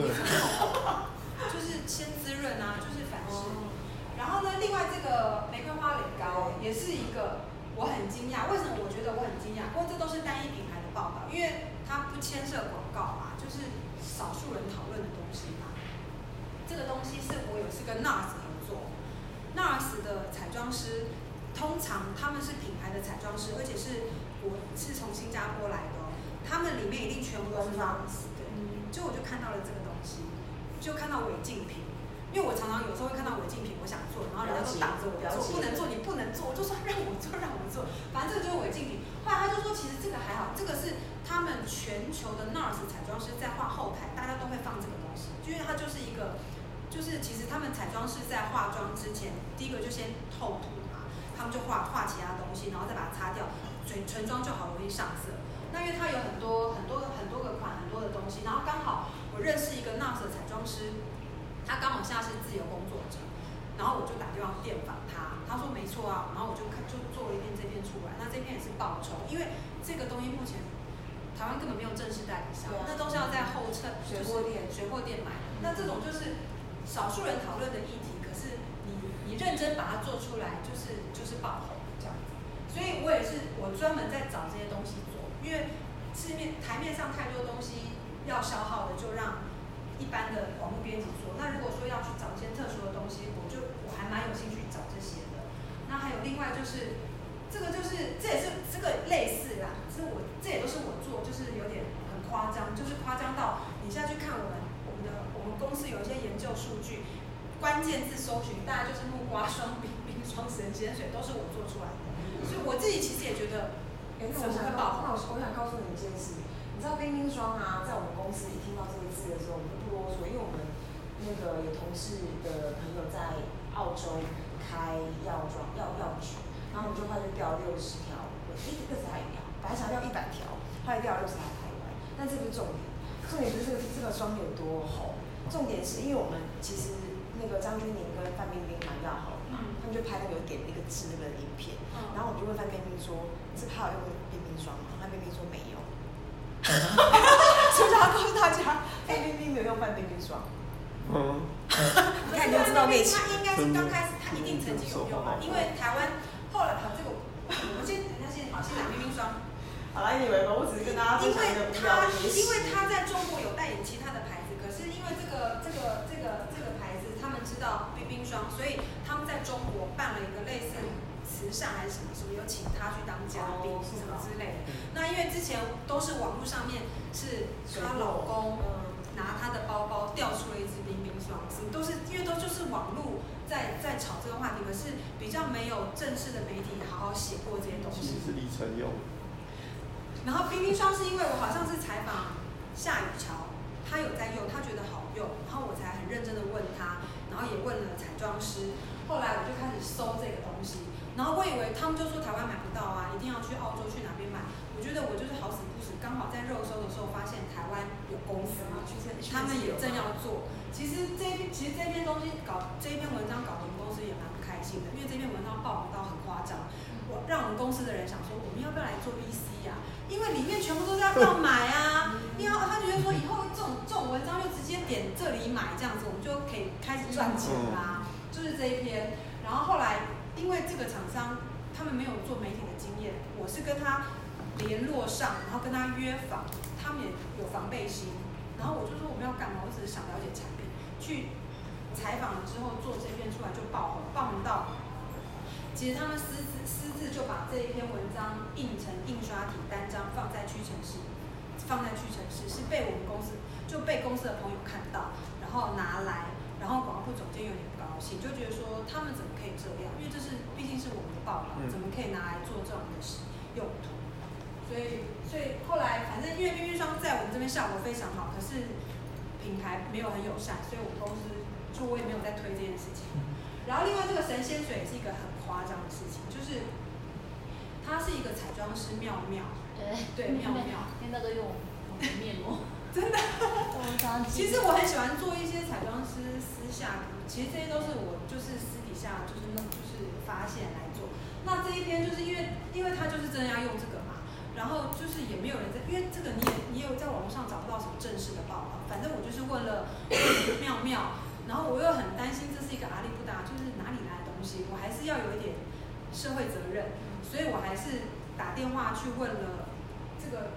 就是先滋润啊，就是凡士林。然后呢，另外这个玫瑰花垒膏也是一个我很惊讶，为什么我觉得我很惊讶？不过这都是单一品牌的报道，因为它不牵涉广告嘛，就是少数人讨论的东西嘛。这个东西是我有是跟 NARS 合作，NARS 的彩妆师通常他们是品牌的彩妆师，而且是我是从新加坡来的，他们里面一定全部都是 NARS 对，就我就看到了这个东西，就看到违禁品，因为我常常有时候会看到违禁品，我想做，然后人家都挡着我做，不能做，你不能做，我就说让我做，让我做，反正这个就是违禁品。后来他就说，其实这个还好，这个是他们全球的 NARS 彩妆师在画后台，大家都会放这个东西，因为它就是一个。就是其实他们彩妆师在化妆之前，第一个就先透涂，他们就画画其他东西，然后再把它擦掉，唇唇妆就好容易上色。那因为它有很多很多很多个款，很多的东西，然后刚好我认识一个 NARS 的彩妆师，他刚好现在是自由工作者，然后我就打电话电访他，他说没错啊，然后我就看就做了一篇这片出来，那这片也是报酬，因为这个东西目前台湾根本没有正式代理商，那都是要在后侧水货店水货店买，那这种就是。少数人讨论的议题，你认真把它做出来，就是就是爆红这样子。所以我也是，我专门在找这些东西做，因为市面台面上太多东西要消耗的，就让一般的网络编辑做。那如果说要去找一些特殊的东西，我就我还蛮有兴趣找这些的。那还有另外就是，这个就是这也是这个类似啦，是我这也都是我做，就是有点很夸张，就是夸张到你现在去看我们我们的我们。公司有一些研究数据，关键字搜寻大概就是木瓜霜、冰冰霜、神仙水，都是我做出来的。所以我自己其实也觉得，哎，那我想告，那我我想告诉你一件事，你知道冰冰霜啊，在我们公司一听到这个字的时候，我们就不啰嗦，因为我们那个有同事的朋友在澳洲开药妆药药局，然后我们就快去调六十条，一个字还一条。坏掉又是来台湾，但这不是重点，重点不是这个这个霜有多红，重点是因为我们其实那个张钧甯跟范冰冰蛮要好的嘛，他们就拍那个点那个痣那个影片，然后我就问范冰冰说，是他有用冰冰霜吗？范冰冰说没有，是不是要告诉大家，范冰冰没有用范冰冰霜。嗯，你看你就知道内情。他应该是刚开始，他一定曾经有用嘛，因为台湾后来好这个，我先等一下先好先讲冰冰霜。好了，你以为吧？我只是跟大家分享一个无聊的历史。因为他在中国有代言其他的牌子，可是因为这个这个这们知道冰冰霜，所以他们在中国办了一个类似慈善还是什么什么，有请他去当嘉宾什么之类的。那因为之前都是网络上面是她老公拿她的包包掉出了一支冰冰霜，什么都是因为都就是网络在在炒这个话题，可是比较没有正式的媒体好好写过这些东西。其实是李晨用。然后冰冰霜是因为我好像是采访夏雨乔，他有在用，他觉得好用，然后我才很认真的问他，然后也问了彩妆师，后来我就开始搜这个东西，然后我以为他们就说台湾买不到啊，一定要去澳洲去哪边买，我觉得我就是好死不死，刚好在肉搜的时候发现台湾有公司，他们也正要做，其实这其实这篇东西搞这一篇文章搞的我们公司也蛮不开心的，因为这篇文章报道很夸张，我让我们公司的人想说，我们要不要来做 VC 呀？因为里面全部都是要要买啊，你要他觉得说以后这种这种文章就直接点这里买这样子，我们就可以开始赚钱啦。就是这一篇，然后后来因为这个厂商他们没有做媒体的经验，我是跟他联络上，然后跟他约访，他们也有防备心，然后我就说我们要干嘛？我只是想了解产品，去采访了之后做这篇出来就爆红，爆红到。其实他们私自私自就把这一篇文章印成印刷体单张放在屈臣氏，放在屈臣氏是被我们公司就被公司的朋友看到，然后拿来，然后广告部总监有点不高兴，就觉得说他们怎么可以这样？因为这是毕竟是我们的报道，怎么可以拿来做这种的用途？所以所以后来反正因为冰冰霜在我们这边效果非常好，可是品牌没有很友善，所以我们公司就我也没有在推这件事情。然后另外这个神仙水也是一个很夸张的事情，就是他是一个彩妆师妙妙，对对妙妙，现在都用面膜，真的。其实我很喜欢做一些彩妆师私下，其实这些都是我就是私底下就是弄就是发现来做。那这一天就是因为因为他就是真的要用这个嘛，然后就是也没有人在，因为这个你也你也有在网络上找不到什么正式的报道，反正我就是问了妙妙。然后我又很担心这是一个阿里不达，就是哪里东西，我还是要有一点社会责任，所以我还是打电话去问了这个，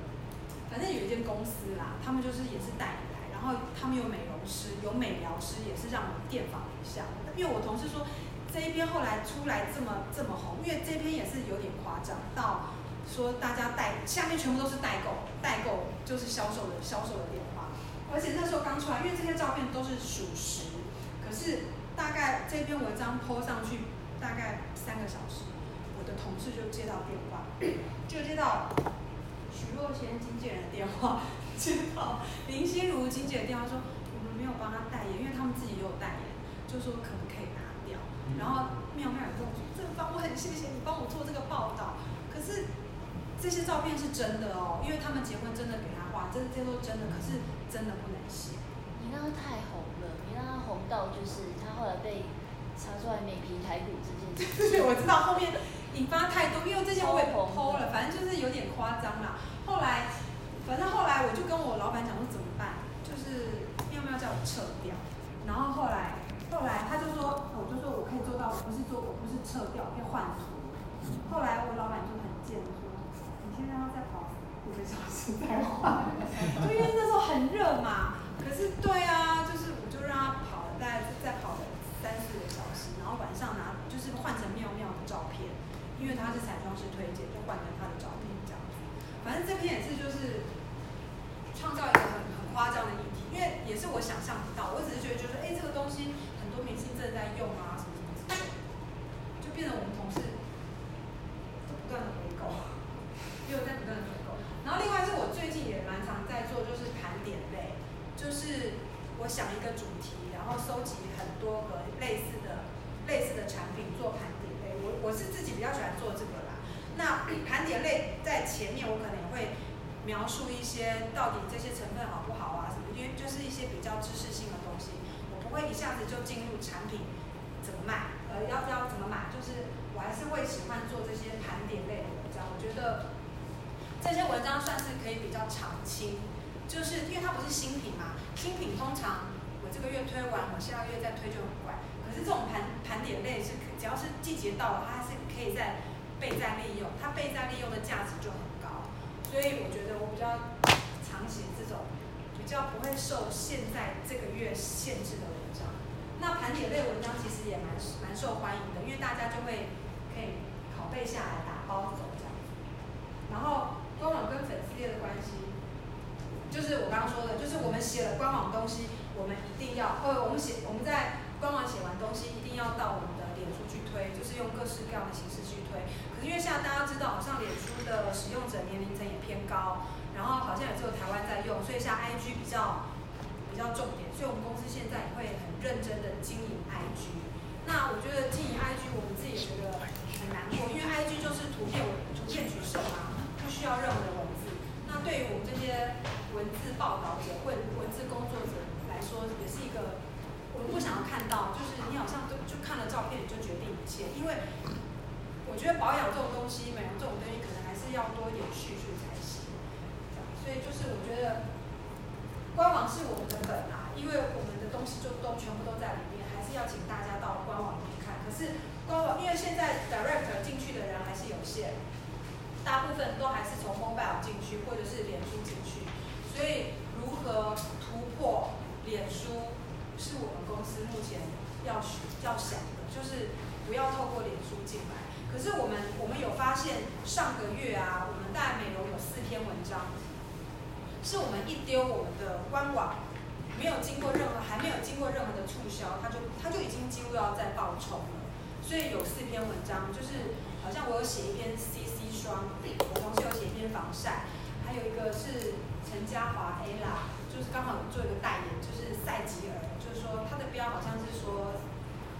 反正有一间公司啦，他们就是也是代理来，然后他们有美容师，有美疗师，也是让我们电访一下。因为我同事说这一篇后来出来这么这么红，因为这篇也是有点夸张，到说大家代下面全部都是代购，代购就是销售的销售的电话，而且那时候刚出来，因为这些照片都是属实。可是大概这篇文章 po 上去大概三个小时，我的同事就接到电话，就接到徐若瑄经纪人的电话，接到林心如经纪人的电话说我们没有帮他代言，因为他们自己也有代言，就说可不可以拿掉。然后妙妙也跟我说，这个方我很谢谢你帮我做这个报道。可是这些照片是真的哦，因为他们结婚真的给他画，这这都真的，可是真的不能写。你那个太红。红到就是他后来被查出来美皮台骨这件事，对，我知道后面引发太多，因为这些我也 PO 了，反正就是有点夸张啦。后来，反正后来我就跟我老板讲说怎么办，就是要不要叫我撤掉。然后后来，后来他就说，我就说我可以做到，我不是做，我不是撤掉，可以换图。后来我老板就很贱的说，你现在要再跑五个小时再换，就因为那时候很热嘛。可是对啊，就是我就让他跑了。再再跑了三四个小时，然后晚上拿就是换成妙妙的照片，因为他是彩妆师推荐，就换成他的照片这样子。反正这篇也是就是创造一个很很夸张的议题，因为也是我想象不到，我只是觉得就是哎、这个东西很多明星正在用啊什么什么之类，就变成我们同事不断的回购，又在不断的回购。然后另外是我最近也蛮常在做，就是盘点类，就是我想一个主题。然后收集很多个类似的、类似的产品做盘点类，我我是自己比较喜欢做这个啦。那 盘点类在前面我可能也会描述一些到底这些成分好不好啊什么，因为就是一些比较知识性的东西，我不会一下子就进入产品怎么卖，呃，要要怎么买，就是我还是会喜欢做这些盘点类的文章。我觉得这些文章算是可以比较长青，就是因为它不是新品嘛，新品通常这个月推完，我下个月再推就很快。可是这种盘盘点类是只要是季节到了，它是可以在备战利用，它备战利用的价值就很高。所以我觉得我比较常写这种比较不会受现在这个月限制的文章。那盘点类文章其实也蛮蛮受欢迎的，因为大家就会可以拷贝下来打包走这样子。然后官网跟粉丝页的关系，就是我刚刚说的，就是我们写了官网东西，我们一定要，呃，我们写我们在官网写完东西，一定要到我们的脸书去推，就是用各式各样的形式去推。可是因为现在大家知道，好像脸书的使用者年龄层也偏高，然后好像也只有台湾在用，所以像 IG 比较比较重点，所以我们公司现在也会很认真的经营 IG。那我觉得经营 IG，我们自己也觉得很难过，因为 IG 就是图片图片取胜嘛。不需要任何的文字，那对于我们这些文字报道者或文字工作者说，也是一个我们不想要看到，就是你好像就就看了照片你就决定一切，因为我觉得保养这种东西，美容这种东西，可能还是要多一点叙述才行。所以就是我觉得官网是我们的本啊，因为我们的东西就都全部都在里面，还是要请大家到官网里面看。可是官网因为现在 direct 进去的人还是有限。大部分都还是从 mobile 进去，或者是脸书进去，所以如何突破脸书，是我们公司目前要要想的，就是不要透过脸书进来。可是我们我们有发现，上个月啊，我们大美容有四篇文章，是我们一丢我们的官网，没有经过任何还没有经过任何的促销，它就它就已经几乎要再爆冲了。所以有四篇文章，就是好像我有写一篇 CC。霜，我同时有写一篇防晒，还有一个是陈嘉华 Ella，就是刚好做一个代言，就是赛吉尔，就是说他的标好像是说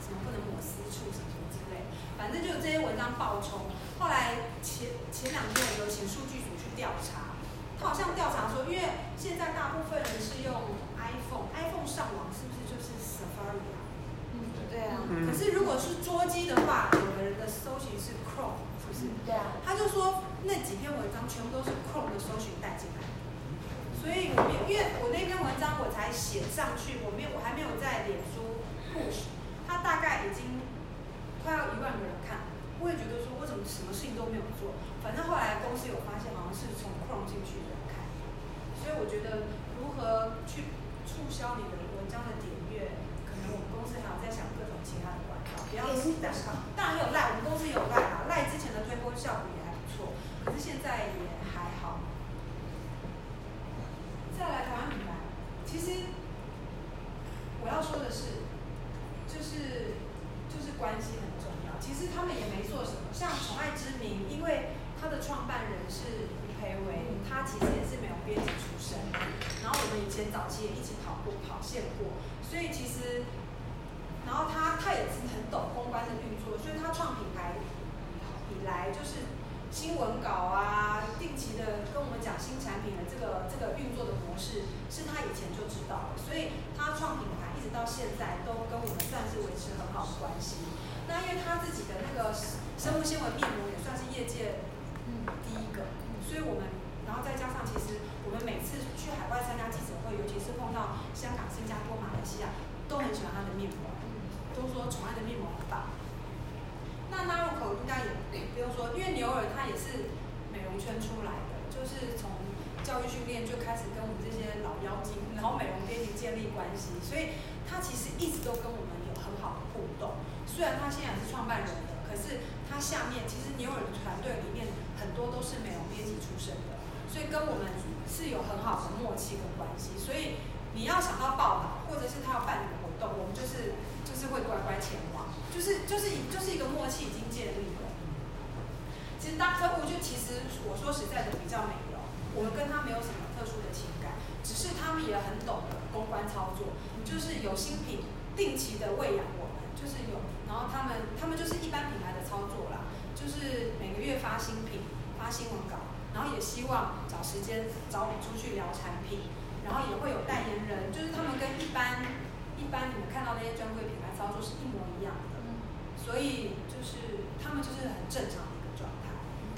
什么不能抹私处什么什么之类，反正就这些文章爆冲。后来前前两天我有请数据组去调查，他好像调查说，因为现在大部分人是用 iPhone，iPhone 上网是不是就是 Safari 啊？嗯，对啊。可是如果是桌机的话，有的人的搜寻是 Chrome 是不是。对啊，他就说那几篇文章全部都是 Chrome 的搜寻带进来，所以我没有，因为我那篇文章我才写上去，我没有，我还没有在脸书 push，他大概已经快要一万个人看，我也觉得说为什么什么事情都没有做，反正后来公司有发现好像是从 Chrome 进去的人看，所以我觉得如何去促销你的文章的点阅，可能我们公司还有在想各种其他的管道，不要只单靠，当然有赖，我们公司有赖啊，赖之前的。效果也还不错，可是现在也。再来台湾品牌，其实我要说的是，就是就是关系很重要。其实他们也没做什么，像宠爱之名，因为他的创办人是吴培维，他其实也是没有编辑出身，然后我们以前早期也一起跑过跑线过，所以其实，然后他他也是很懂公关的运作，所以他创品牌。以来就是新闻稿啊，定期的新产品的这个这个运作的模式，是他以前就知道的，所以他创品牌一直到现在都跟我们算是维持很好的关系。那因为他自己的那个生物纤维面膜也算是业界第一个，所以我们然后再加上其实我们每次去海外参加记者会，尤其是碰到香港、新加坡、马来西亚，都很喜欢他的面膜，都说宠爱的面膜很棒。那纳入口应该也不用说，因为牛尔他也是美容圈出来，就是从教育训练就开始跟我们这些老妖精，然后美容编辑建立关系，所以他其实一直都跟我们有很好的互动。虽然他现在是创办人的，可是他下面其实牛尔的团队里面很多都是美容编辑出身的，所以跟我们是有很好的默契跟关系。所以你要想到报道，或者是他要办的活动，我们就是就是会乖乖前往。就是就是就是一个默契已经建立了。其实当客户就其实我说实在的比较没有，我们跟他没有什么特殊的情感，只是他们也很懂得公关操作，就是有新品定期的喂养我们，就是有，然后他们他们就是一般品牌的操作啦，就是每个月发新品、发新闻稿，然后也希望找时间找我们出去聊产品，然后也会有代言人，就是他们跟一般一般你们看到那些专柜品牌操作是一模一样的，所以就是他们就是很正常。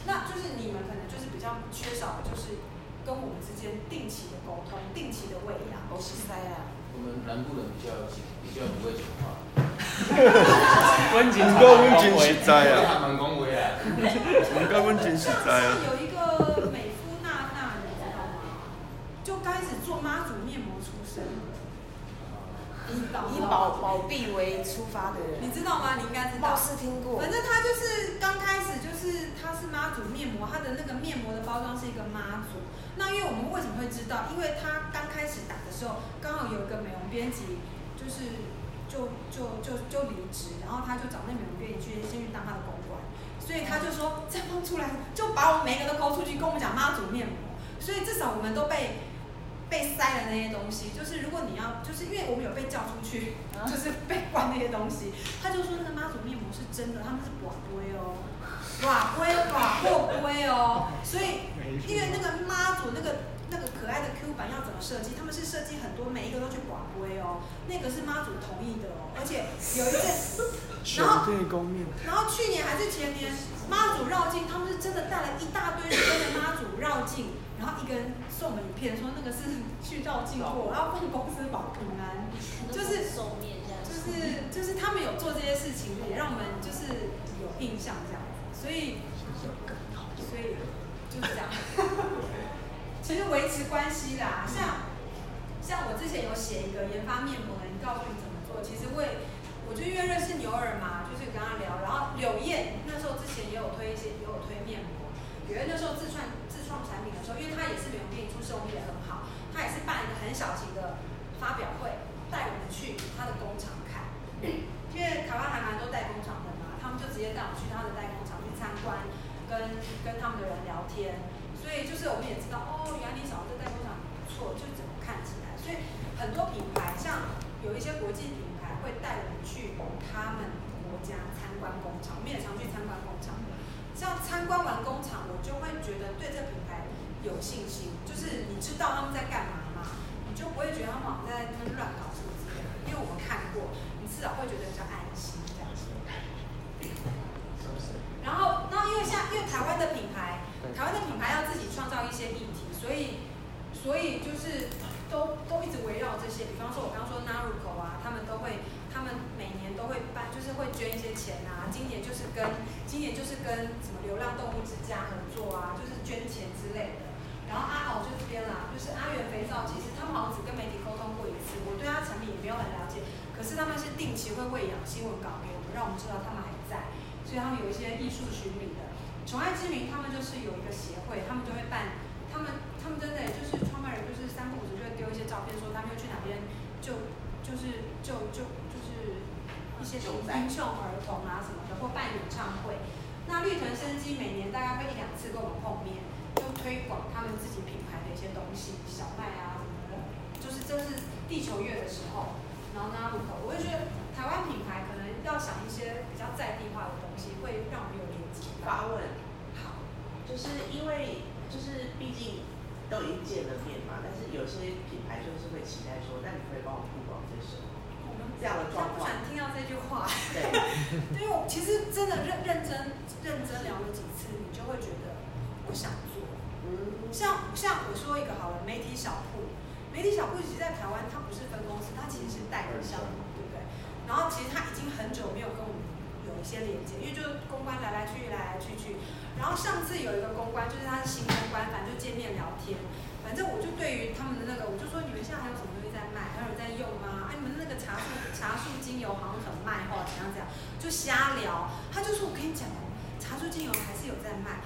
那就是你们可能就是比较缺少的就是跟我们之间定期的沟通、定期的喂养。我是塞啊。我们南部人比较比较不会讲话。温 情够温情实在啊！蛮恭维啊。我们该温情实 在啊。有一个美肤娜娜，你知道吗？就开始做妈祖面膜出身。以保保币为出发的人，你知道吗？你应该知道。貌似听过。反正他就是刚开始就是他是妈祖面膜，他的那个面膜的包装是一个妈祖。那因为我们为什么会知道？因为他刚开始打的时候，刚好有一个美容编辑，就是就就就就离职，然后他就找那美容编辑去先去当他的公关，所以他就说再放出来，就把我们每个都抠出去，跟我们讲妈祖面膜。所以至少我们都被。被塞的那些东西，就是如果你要，就是因为我们有被叫出去，就是被关那些东西，他就说那个妈祖面膜是真的，他们是寡龟哦，寡龟寡货龟哦，所以因为那个妈祖那个那个可爱的 Q 版要怎么设计，他们是设计很多每一个都去寡龟哦，那个是妈祖同意的哦，而且有一阵，然后然后去年还是前年妈祖绕境，他们是真的带了一大堆人跟着妈祖绕境。然后一个人送我们影片，说那个是 去绕境过，然后帮公司保平安，就是就是就是他们有做这些事情，也让我们就是有印象这样子，所以所以就是这样。其实维持关系啦，像像我之前有写一个研发面膜的，你告诉你怎么做。其实我也我就因为认识牛耳嘛，就是跟他聊，然后柳燕那时候之前也有推一些，也有推面膜，柳燕那时候自创。创产品的时候，因为他也是美容店，出售也很好，他也是办一个很小型的发表会，带我们去他的工厂看。因为台湾还蛮多代工厂的嘛，他们就直接带我去他的代工厂去参观，跟跟他们的人聊天。所以就是我们也知道，哦，原来你找的这代工厂不错，就怎么看起来。所以很多品牌，像有一些国际品牌会带我们去他们国家参观工厂，我们也常去参观工厂。像参观完工厂，我就会觉得对这品牌有信心，就是你知道他们在干嘛嘛，你就不会觉得他们在那边乱搞什么之类的，因为我们看过，你至少会觉得比较安心这样子。然后，然后因为像因为台湾的品牌，台湾的品牌要自己创造一些议题，所以，所以就是都都一直围绕这些，比方说我刚刚说 Naruko 啊，他们都会。他们每年都会办，就是会捐一些钱啊。今年就是跟今年就是跟什么流浪动物之家合作啊，就是捐钱之类的。然后阿豪就这边啦，就是阿元肥皂，其实他们好像只跟媒体沟通过一次，我对他产品也没有很了解。可是他们是定期会喂养新闻稿给我们，让我们知道他们还在。所以他们有一些艺术巡礼的。宠爱之名他们就是有一个协会，他们就会办，他们他们真的就是创办人就是三不五时就会丢一些照片，说他们又去哪边就就是就就。一些英雄儿童啊什么的，或办演唱会。那绿藤生机每年大概会一两次跟我们碰面，就推广他们自己品牌的一些东西，小麦啊什么的。就是这是地球月的时候，然后呢，我就觉得台湾品牌可能要想一些比较在地化的东西，会让我们有连接。发问。好，就是因为就是毕竟都已经见了面嘛，但是有些品牌就是会期待说，那你可以帮我曝光这些。这样的状况。他不想听到这句话。对。因为我其实真的认认真认真聊了几次，你就会觉得我想做。嗯。像像我说一个好了，媒体小铺，媒体小铺其实在台湾它不是分公司，它其实是代理商，对不对？然后其实它已经很久没有跟我们有一些连接，因为就是公关来来去去来来去去。然后上次有一个公关，就是他是新公关，反正就见面聊天。反正我就对于他们的那个，我就说你们现在还有什么？还有人在用吗？哎、你们那个茶树茶树精油好像很卖哈，怎样怎样，就瞎聊。他就说我跟你讲哦，茶树精油还是有在卖，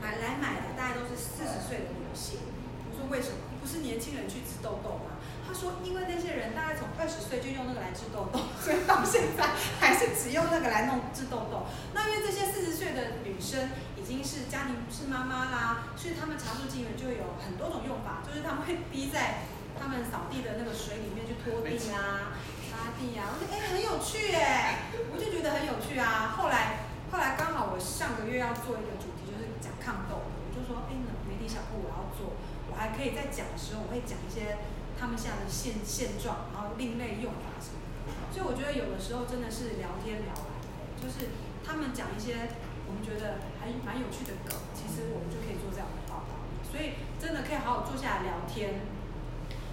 买来买的大概都是四十岁的女性。我说为什么？不是年轻人去治痘痘吗？他说因为那些人大概从二十岁就用那个来治痘痘，所以到现在还是只用那个来弄治痘痘。那因为这些四十岁的女生。已经是家庭是妈妈啦，所以他们茶树精油就有很多种用法，就是他们会滴在他们扫地的那个水里面去拖地啊、擦地啊。我说哎，很有趣哎，我就觉得很有趣啊。后来后来刚好我上个月要做一个主题，就是讲抗痘，我就说，哎，那媒体小铺我要做，我还可以在讲的时候，我会讲一些他们现在的现现状，然后另类用法什么。所以我觉得有的时候真的是聊天聊来，就是他们讲一些我们觉得还蛮有趣的梗，其实我们就可以做这样的报道。所以真的可以好好坐下来聊天，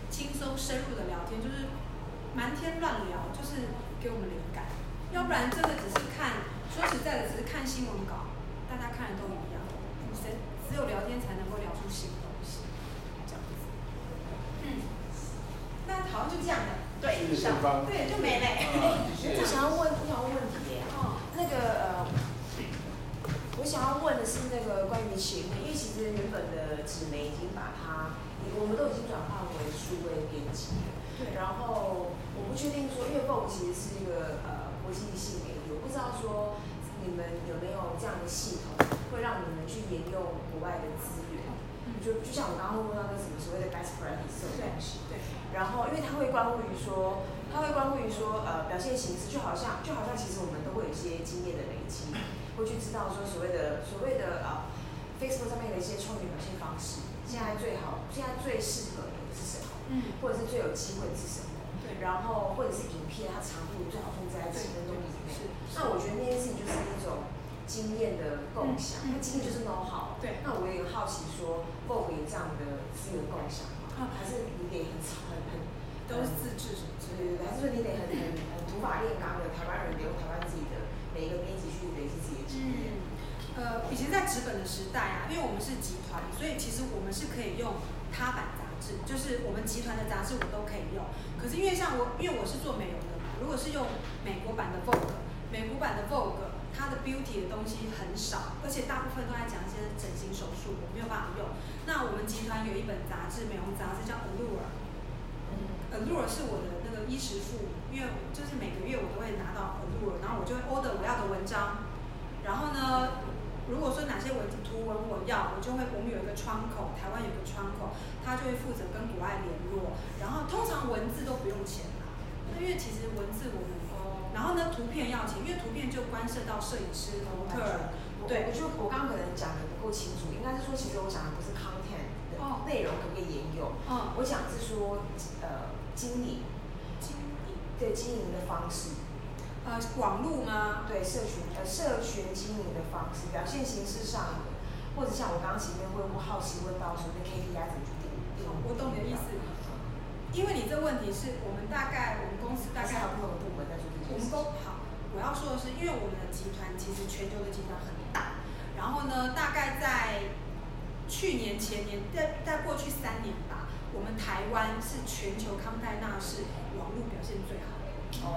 轻松深入的聊天，就是蛮天乱聊，就是给我们灵感。要不然真的只是看，说实在的，只是看新闻稿，大家看的都一样，谁只有聊天才能够聊出新东西，这样子。嗯，那好像就这样了。对，以上，对，就没了。我想要问，我想要问问题耶。哦，那个呃，我想要问的是那个关于协会，因为其实原本的纸媒已经把它，我们都已经转换为数位编辑了。对。然后我不确定说，因为 Vogue 其实是一个呃国际性媒体，我不知道说你们有没有这样的系统，会让你们去沿用国外的资源。就就像我刚刚问到那什么所谓的 best practice 这种东西，对，然后因为它会关乎于说，它会关乎于说，呃，表现形式就好像就好像其实我们都会有一些经验的累积，会去知道说所谓的所谓的呃 Facebook 上面的一些创意表现方式，现在最好，现在最适合的是什么？嗯，或者是最有机会的是什么？对，然后或者是影片它长度最好控制在几分钟以内。是，那我觉得那件事情就是一种。经验的共享，那经验就是 know how。对。那我也好奇说，Vogue 有这样的资源共享吗？还是你得很很很都是自制什么？还是说你得很很很土法炼钢的台湾人，留台湾自己的每一个编辑？呃，以前在纸本的时代啊，因为我们是集团，所以其实我们是可以用他版杂志，就是我们集团的杂志我都可以用。可是因为像我，因为我是做美容的嘛，如果是用美国版的 Vogue，美国版的 Vogue。它的 beauty 的东西很少，而且大部分都在讲一些整形手术，我没有办法用。那我们集团有一本杂志，美容杂志叫 Allure，嗯，Allure 是我的那个衣食父母，因为就是每个月我都会拿到 Allure，然后我就会 order 我要的文章。然后呢，如果说哪些文字图文我要，我就会我们有一个窗口，台湾有个窗口，他就会负责跟国外联络。然后通常文字都不用钱啦，因为其实文字我们。然后呢，图片要钱，因为图片就关涉到摄影师、模特儿。对，我觉得我刚刚可能讲的不够清楚，应该是说，其实我讲的不是 content 的内容可不可以沿用？哦。我讲的是说，呃，经营，经营，对，经营的方式。呃，网络吗？对，社群，呃，社群经营的方式，表现形式上，或者像我刚刚前面会不好奇问到说，那 KPI 怎么去定？我懂你的意思。因为你这问题是我们大概，我们公司大概有不同的部门在做这件事。我们都好，我要说的是，因为我们的集团其实全球的集团很大，然后呢，大概在去年前年，在在过去三年吧，我们台湾是全球康泰纳是网络表现最好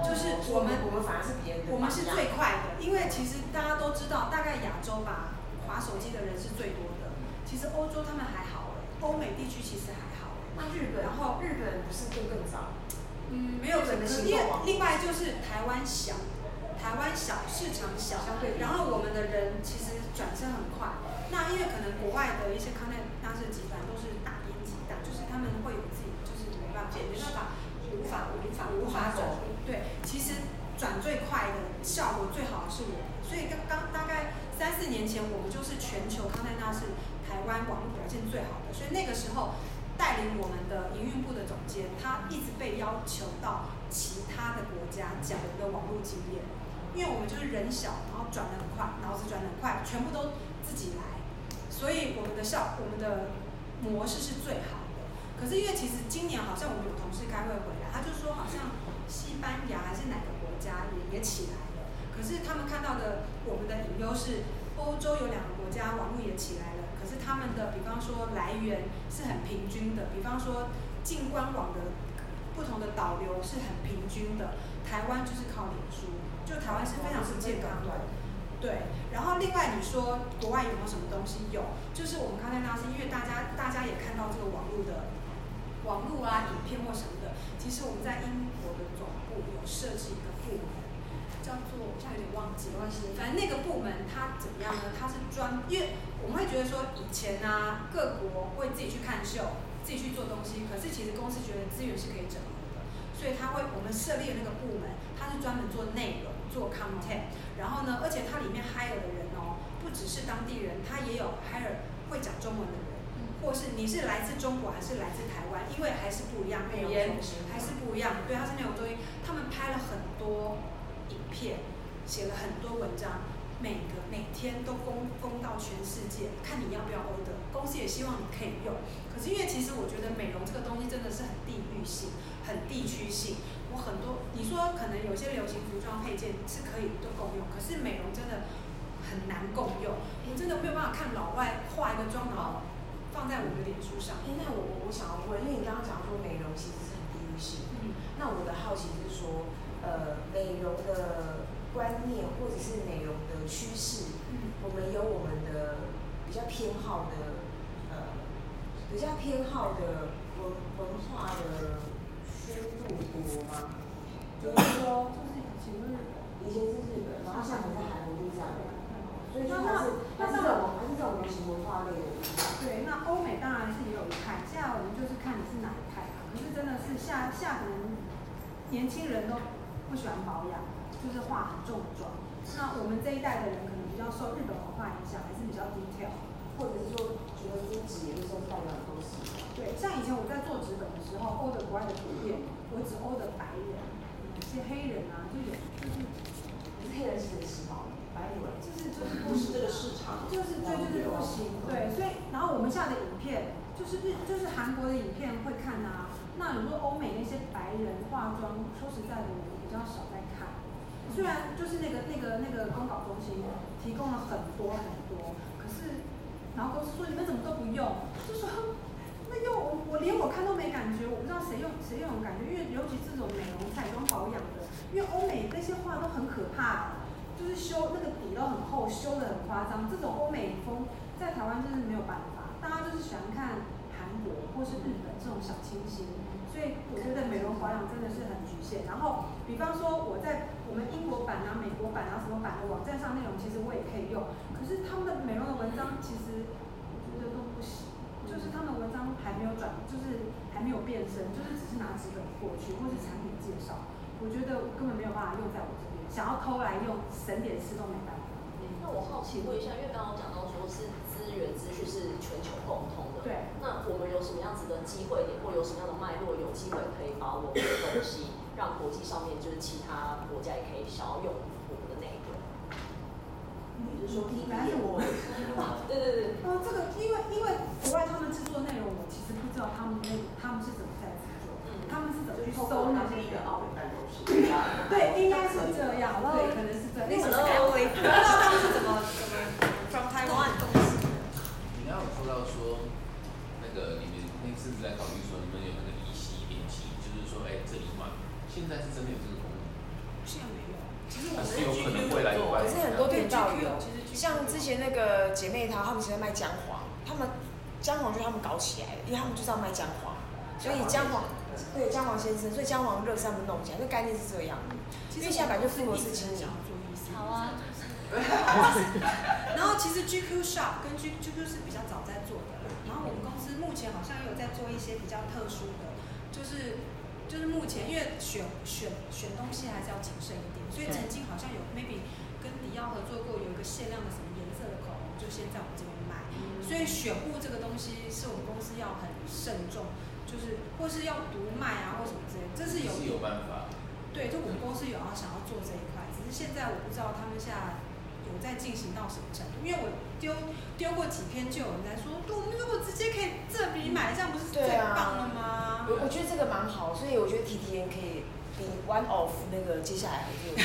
就是我们我们反而是别人的，我们是最快的，因为其实大家都知道，大概亚洲吧，划手机的人是最多的，其实欧洲他们还好，欧美地区其实还好。那日本，然后日本不是更更早？嗯，没有可能。因为另外就是台湾小，台湾小市场小，然后我们的人其实转身很快。那因为可能国外的一些康泰纳仕集团都是大编辑大，就是他们会有自己就是没办法，没办法，无法无法无法转。对，其实转最快的效果最好的是我，所以刚刚大概三四年前，我们就是全球康泰纳仕台湾网络表现最好的，所以那个时候。带领我们的营运部的总监，他一直被要求到其他的国家讲我们的网络经验，因为我们就是人小，然后转得很快，脑子转得很快，全部都自己来，所以我们的效，我们的模式是最好的。可是因为其实今年好像我们有同事开会回来，他就说好像西班牙还是哪个国家也也起来了，可是他们看到的我们的隐忧是欧洲有两个国家网络也起来了。可是他们的，比方说来源是很平均的，比方说进官网的不同的导流是很平均的。台湾就是靠脸书，就台湾是非常是健康的。对，然后另外你说国外有没有什么东西？有，就是我们刚才那是，因为大家大家也看到这个网络的网络啊、影片或什么的，其实我们在英国的设置一个部门，叫做我现在有点忘记了，反正那个部门它怎么样呢？它是专因为。我们会觉得说，以前呢、啊，各国会自己去看秀，自己去做东西。可是其实公司觉得资源是可以整合的，所以他会，我们设立的那个部门，它是专门做内容、做 content。然后呢，而且它里面 hire 的人哦，不只是当地人，他也有 hire 会讲中文的人，或是你是来自中国还是来自台湾，因为还是不一样，语言还是不一样，对，他是那种东西，他们拍了很多影片，写了很多文章。每个每天都公公到全世界，看你要不要 order。公司也希望你可以用。可是因为其实我觉得美容这个东西真的是很地域性、很地区性。我很多你说可能有些流行服装配件是可以都共用，可是美容真的很难共用。我真的没有办法看老外化一个妆，然后放在我的脸书上。哎，那我我我想要问，因为你刚刚讲说美容其实是很地域性。嗯。那我的好奇是说，呃，美容的。观念或者是美容的趋势，嗯，我们有我们的比较偏好的，呃，比较偏好的文文化的深度多吗？就是说，就是以前是以前是日本，然后现在在韩国这样的，所以它是这种还是这种流行文化类的。对，那欧美当然是也有一派，现在我们就是看你是哪一派啊。可是真的是下下可能年轻人都不喜欢保养。就是化很重的妆，那我们这一代的人可能比较受日本文化影响，还是比较 detail，或者是说觉得肤质也是受到了很多事。对，像以前我在做纸本的时候欧的国外的图片，我只欧的白人，有些黑人啊，就有就是，可是黑人是很时髦，就是就是不是这个市场，就是对就是不行，对，所以然后我们下的影片就是日就是韩国的影片会看啊，那你说欧美那些白人化妆，说实在的，我比较少在看。虽然就是那个那个那个公稿中心提供了很多很多，可是，然后公司说你们怎么都不用，就说那用我我连我看都没感觉，我不知道谁用谁用有感觉，因为尤其这种美容彩妆保养的，因为欧美那些画都很可怕，就是修那个底都很厚，修得很夸张，这种欧美风在台湾就是没有办法，大家就是喜欢看韩国或是日本这种小清新。所以我觉得美容保养真的是很局限。然后，比方说我在我们英国版啊、美国版啊什么版的网站上内容，其实我也可以用。可是他们的美容的文章，其实我觉得都不行。就是他们文章还没有转，就是还没有变身，就是只是拿纸本过去，或是产品介绍。我觉得我根本没有办法用在我这，想要偷来用省点吃都没办法。那我好奇问一下，因为刚刚讲到说是资源资讯是全球共通的。对，那我们有什么样子的机会点，或有什么样的脉络，有机会可以把我们的东西，让国际上面就是其他国家也可以想要用我们的内容？你是说品牌是我？对 对对。哦，这个因为因为国外他们制作内容，我其实不知道他们那他们是怎么他们是怎么去搜那些的奥？对，应该是这样，对，可能是这样。那是 Emily，不知道他们是怎么怎么 from Taiwan 东西。你刚刚有说到说。那个你们那次在考虑说，你们有那个乙烯丙烯，就是说，哎，这里嘛，现在是真的有这个功能？现在没有，其实我是有可能未来有。可是很多店到有，像之前那个姐妹淘，他们现在卖姜黄，他们姜黄就是他们搞起来的，因为他们就是要卖姜黄，所以姜黄对姜黄先生，所以姜黄热是他们弄起来，那概念是这样。因为现在本来就富罗氏青年。好啊。然后其实 GQ Shop 跟 G GQ 是比较早在做的，然后我们公司目前好像有在做一些比较特殊的，就是就是目前因为选选选东西还是要谨慎一点，所以曾经好像有 maybe 跟迪奥合作过，有一个限量的什么颜色的口红，就先在我们这边卖。所以选物这个东西是我们公司要很慎重，就是或是要独卖啊或什么之类，这是有是有办法。对，就我们公司有要想要做这一块，只是现在我不知道他们现在有。在进行到什么程度？因为我丢丢过几篇，就有人在说，我们如果直接可以这笔买，这样不是最棒了吗？我、啊、我觉得这个蛮好，所以我觉得 TTN 可以比 one of 那个接下来就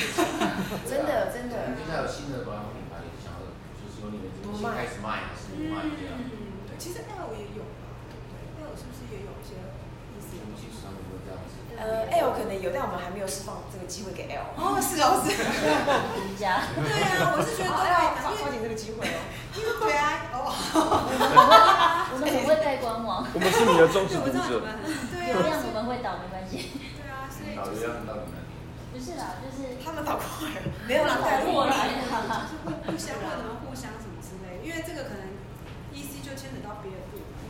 真的 真的。接下来有新的保养品牌，想要就是说你们怎么开始卖，是不卖这样？对，其实 L 也有也有一些意思？东西上面会这样子。呃，L 可能有，但我们还没有释放这个机会给 L。哦，是哦，是。对啊，我是觉得都可以抓抓紧这个机会哦。对啊，哦。我们很会带官网。我们是你的忠实读者。对啊。流量我们会倒，没关系。对啊，所以。导流量到你那边。不是啦，就是。他们倒过来了。没有啦，带过来的。就是互相或者互相什么之类，因为这个可能 EC 就牵扯到别的部门。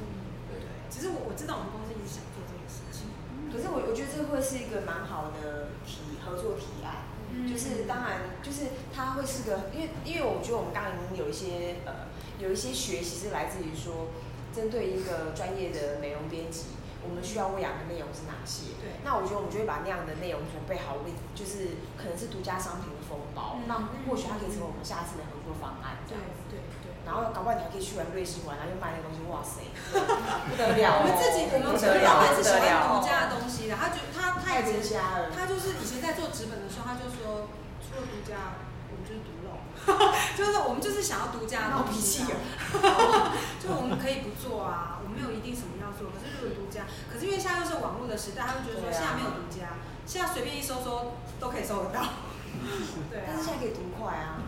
其实我我知道我们公司一直想做这个事情。可是我我觉得这会是一个蛮好的提合作提案，就是当然就是它会是个，因为因为我觉得我们刚刚已经有一些呃有一些学习是来自于说，针对一个专业的美容编辑。我们需要喂养的内容是哪些？对，那我觉得我们就会把那样的内容准备好，为就是可能是独家商品的封包，嗯、那或许它可以成为我们下次的合作方案。对对对。然后搞不好你还可以去玩瑞士玩，然后又卖那个东西，哇塞，不得了！我们自己我们自己老板是喜欢独家的东西的，他觉他他也独家了。他就是以前在做纸本的时候，他就说除了独家，我们就是独漏，就是我们就是想要独家的东西。就我们可以不做啊，我没有一定什么要做。可是就是独家，可是因为现在又是网络的时代，他就觉得说现在没有独家，现在随便一搜搜都可以搜得到。对啊。但是现在可以读快啊。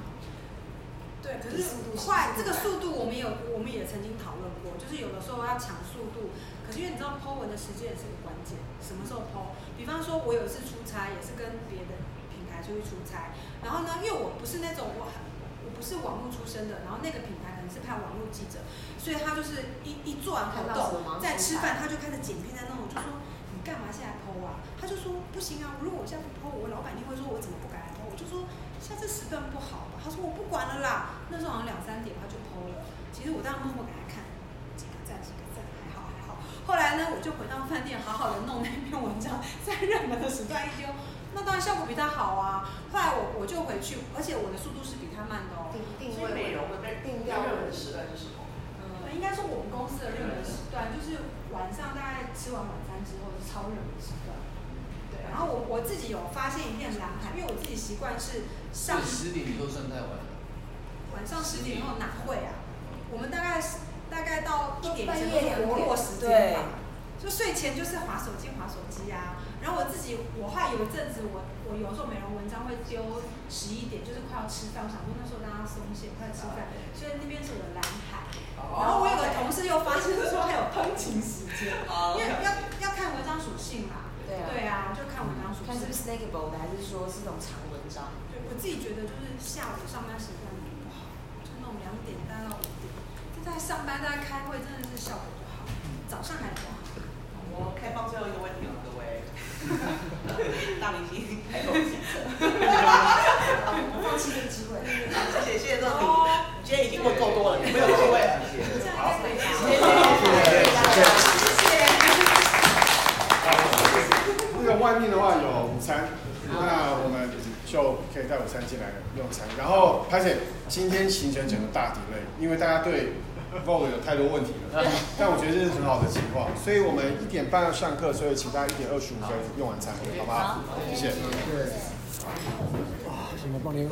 对，可是快这个速度我们有，我们也曾经讨论过，就是有的时候要抢速度，可是因为你知道 Po 文的时间也是个关键，什么时候 Po？比方说我有一次出差，也是跟别的品牌出去出差，然后呢，因为我不是那种我我不是网络出身的，然后那个品牌可能是派网络记者。所以他就是一一做完活动，在吃饭，他就开始剪片在弄。我就说你干嘛现在 po 啊？他就说不行啊，如果我现在不 po，我老板一定会说我怎么不敢来 po。我就说现在这时段不好吧？他说我不管了啦。那时候好像两三点他就 po 了。其实我当时默默给他看，几个赞几个赞，还好还好。后来呢，我就回到饭店，好好的弄那篇文章，在热门的时段一丢，那当然效果比他好啊。后来我我就回去，而且我的速度是比他慢的哦。定定位美容的被定掉热门的时段是什么？应该是我们公司的热门时段就是晚上大概吃完晚餐之后是超热门时段。对，然后我我自己有发现一片蓝海，因为我自己习惯是上十点以后算太晚了。晚上十点以后哪会啊？我们大概大概到一点前都是活络时间吧。就睡前就是划手机划手机啊。然后我自己我还有一阵子我我有时候美容文章会丢十一点，就是快要吃饭，我想说那时候大家松懈，快吃饭，所以那边是我的蓝海。然后我有个同事又发现说还有通勤时间，因为要要看文章属性嘛。对啊。对啊，就看文章属性。看是不是 snackable 的，还是说是那种长文章？对，我自己觉得就是下午上班时间不好，就那种两点待到五点，就在上班在开会，真的是效果不好。早上还不好。我开放最后一个问题了，各位。大明星开口请客。我 放弃这个机会。谢谢谢谢乐今天已经问够多了，没有机会了。好，谢谢，谢谢，谢谢。那个外面的话有午餐，那我们就可以带午餐进来用餐。然后，拍谢今天行程整个大底类因为大家对 Vogue 有太多问题了。但我觉得这是很好的情况，所以我们一点半要上课，所以请大家一点二十五分用完餐，好不好？谢谢。对。哇，什么帮你？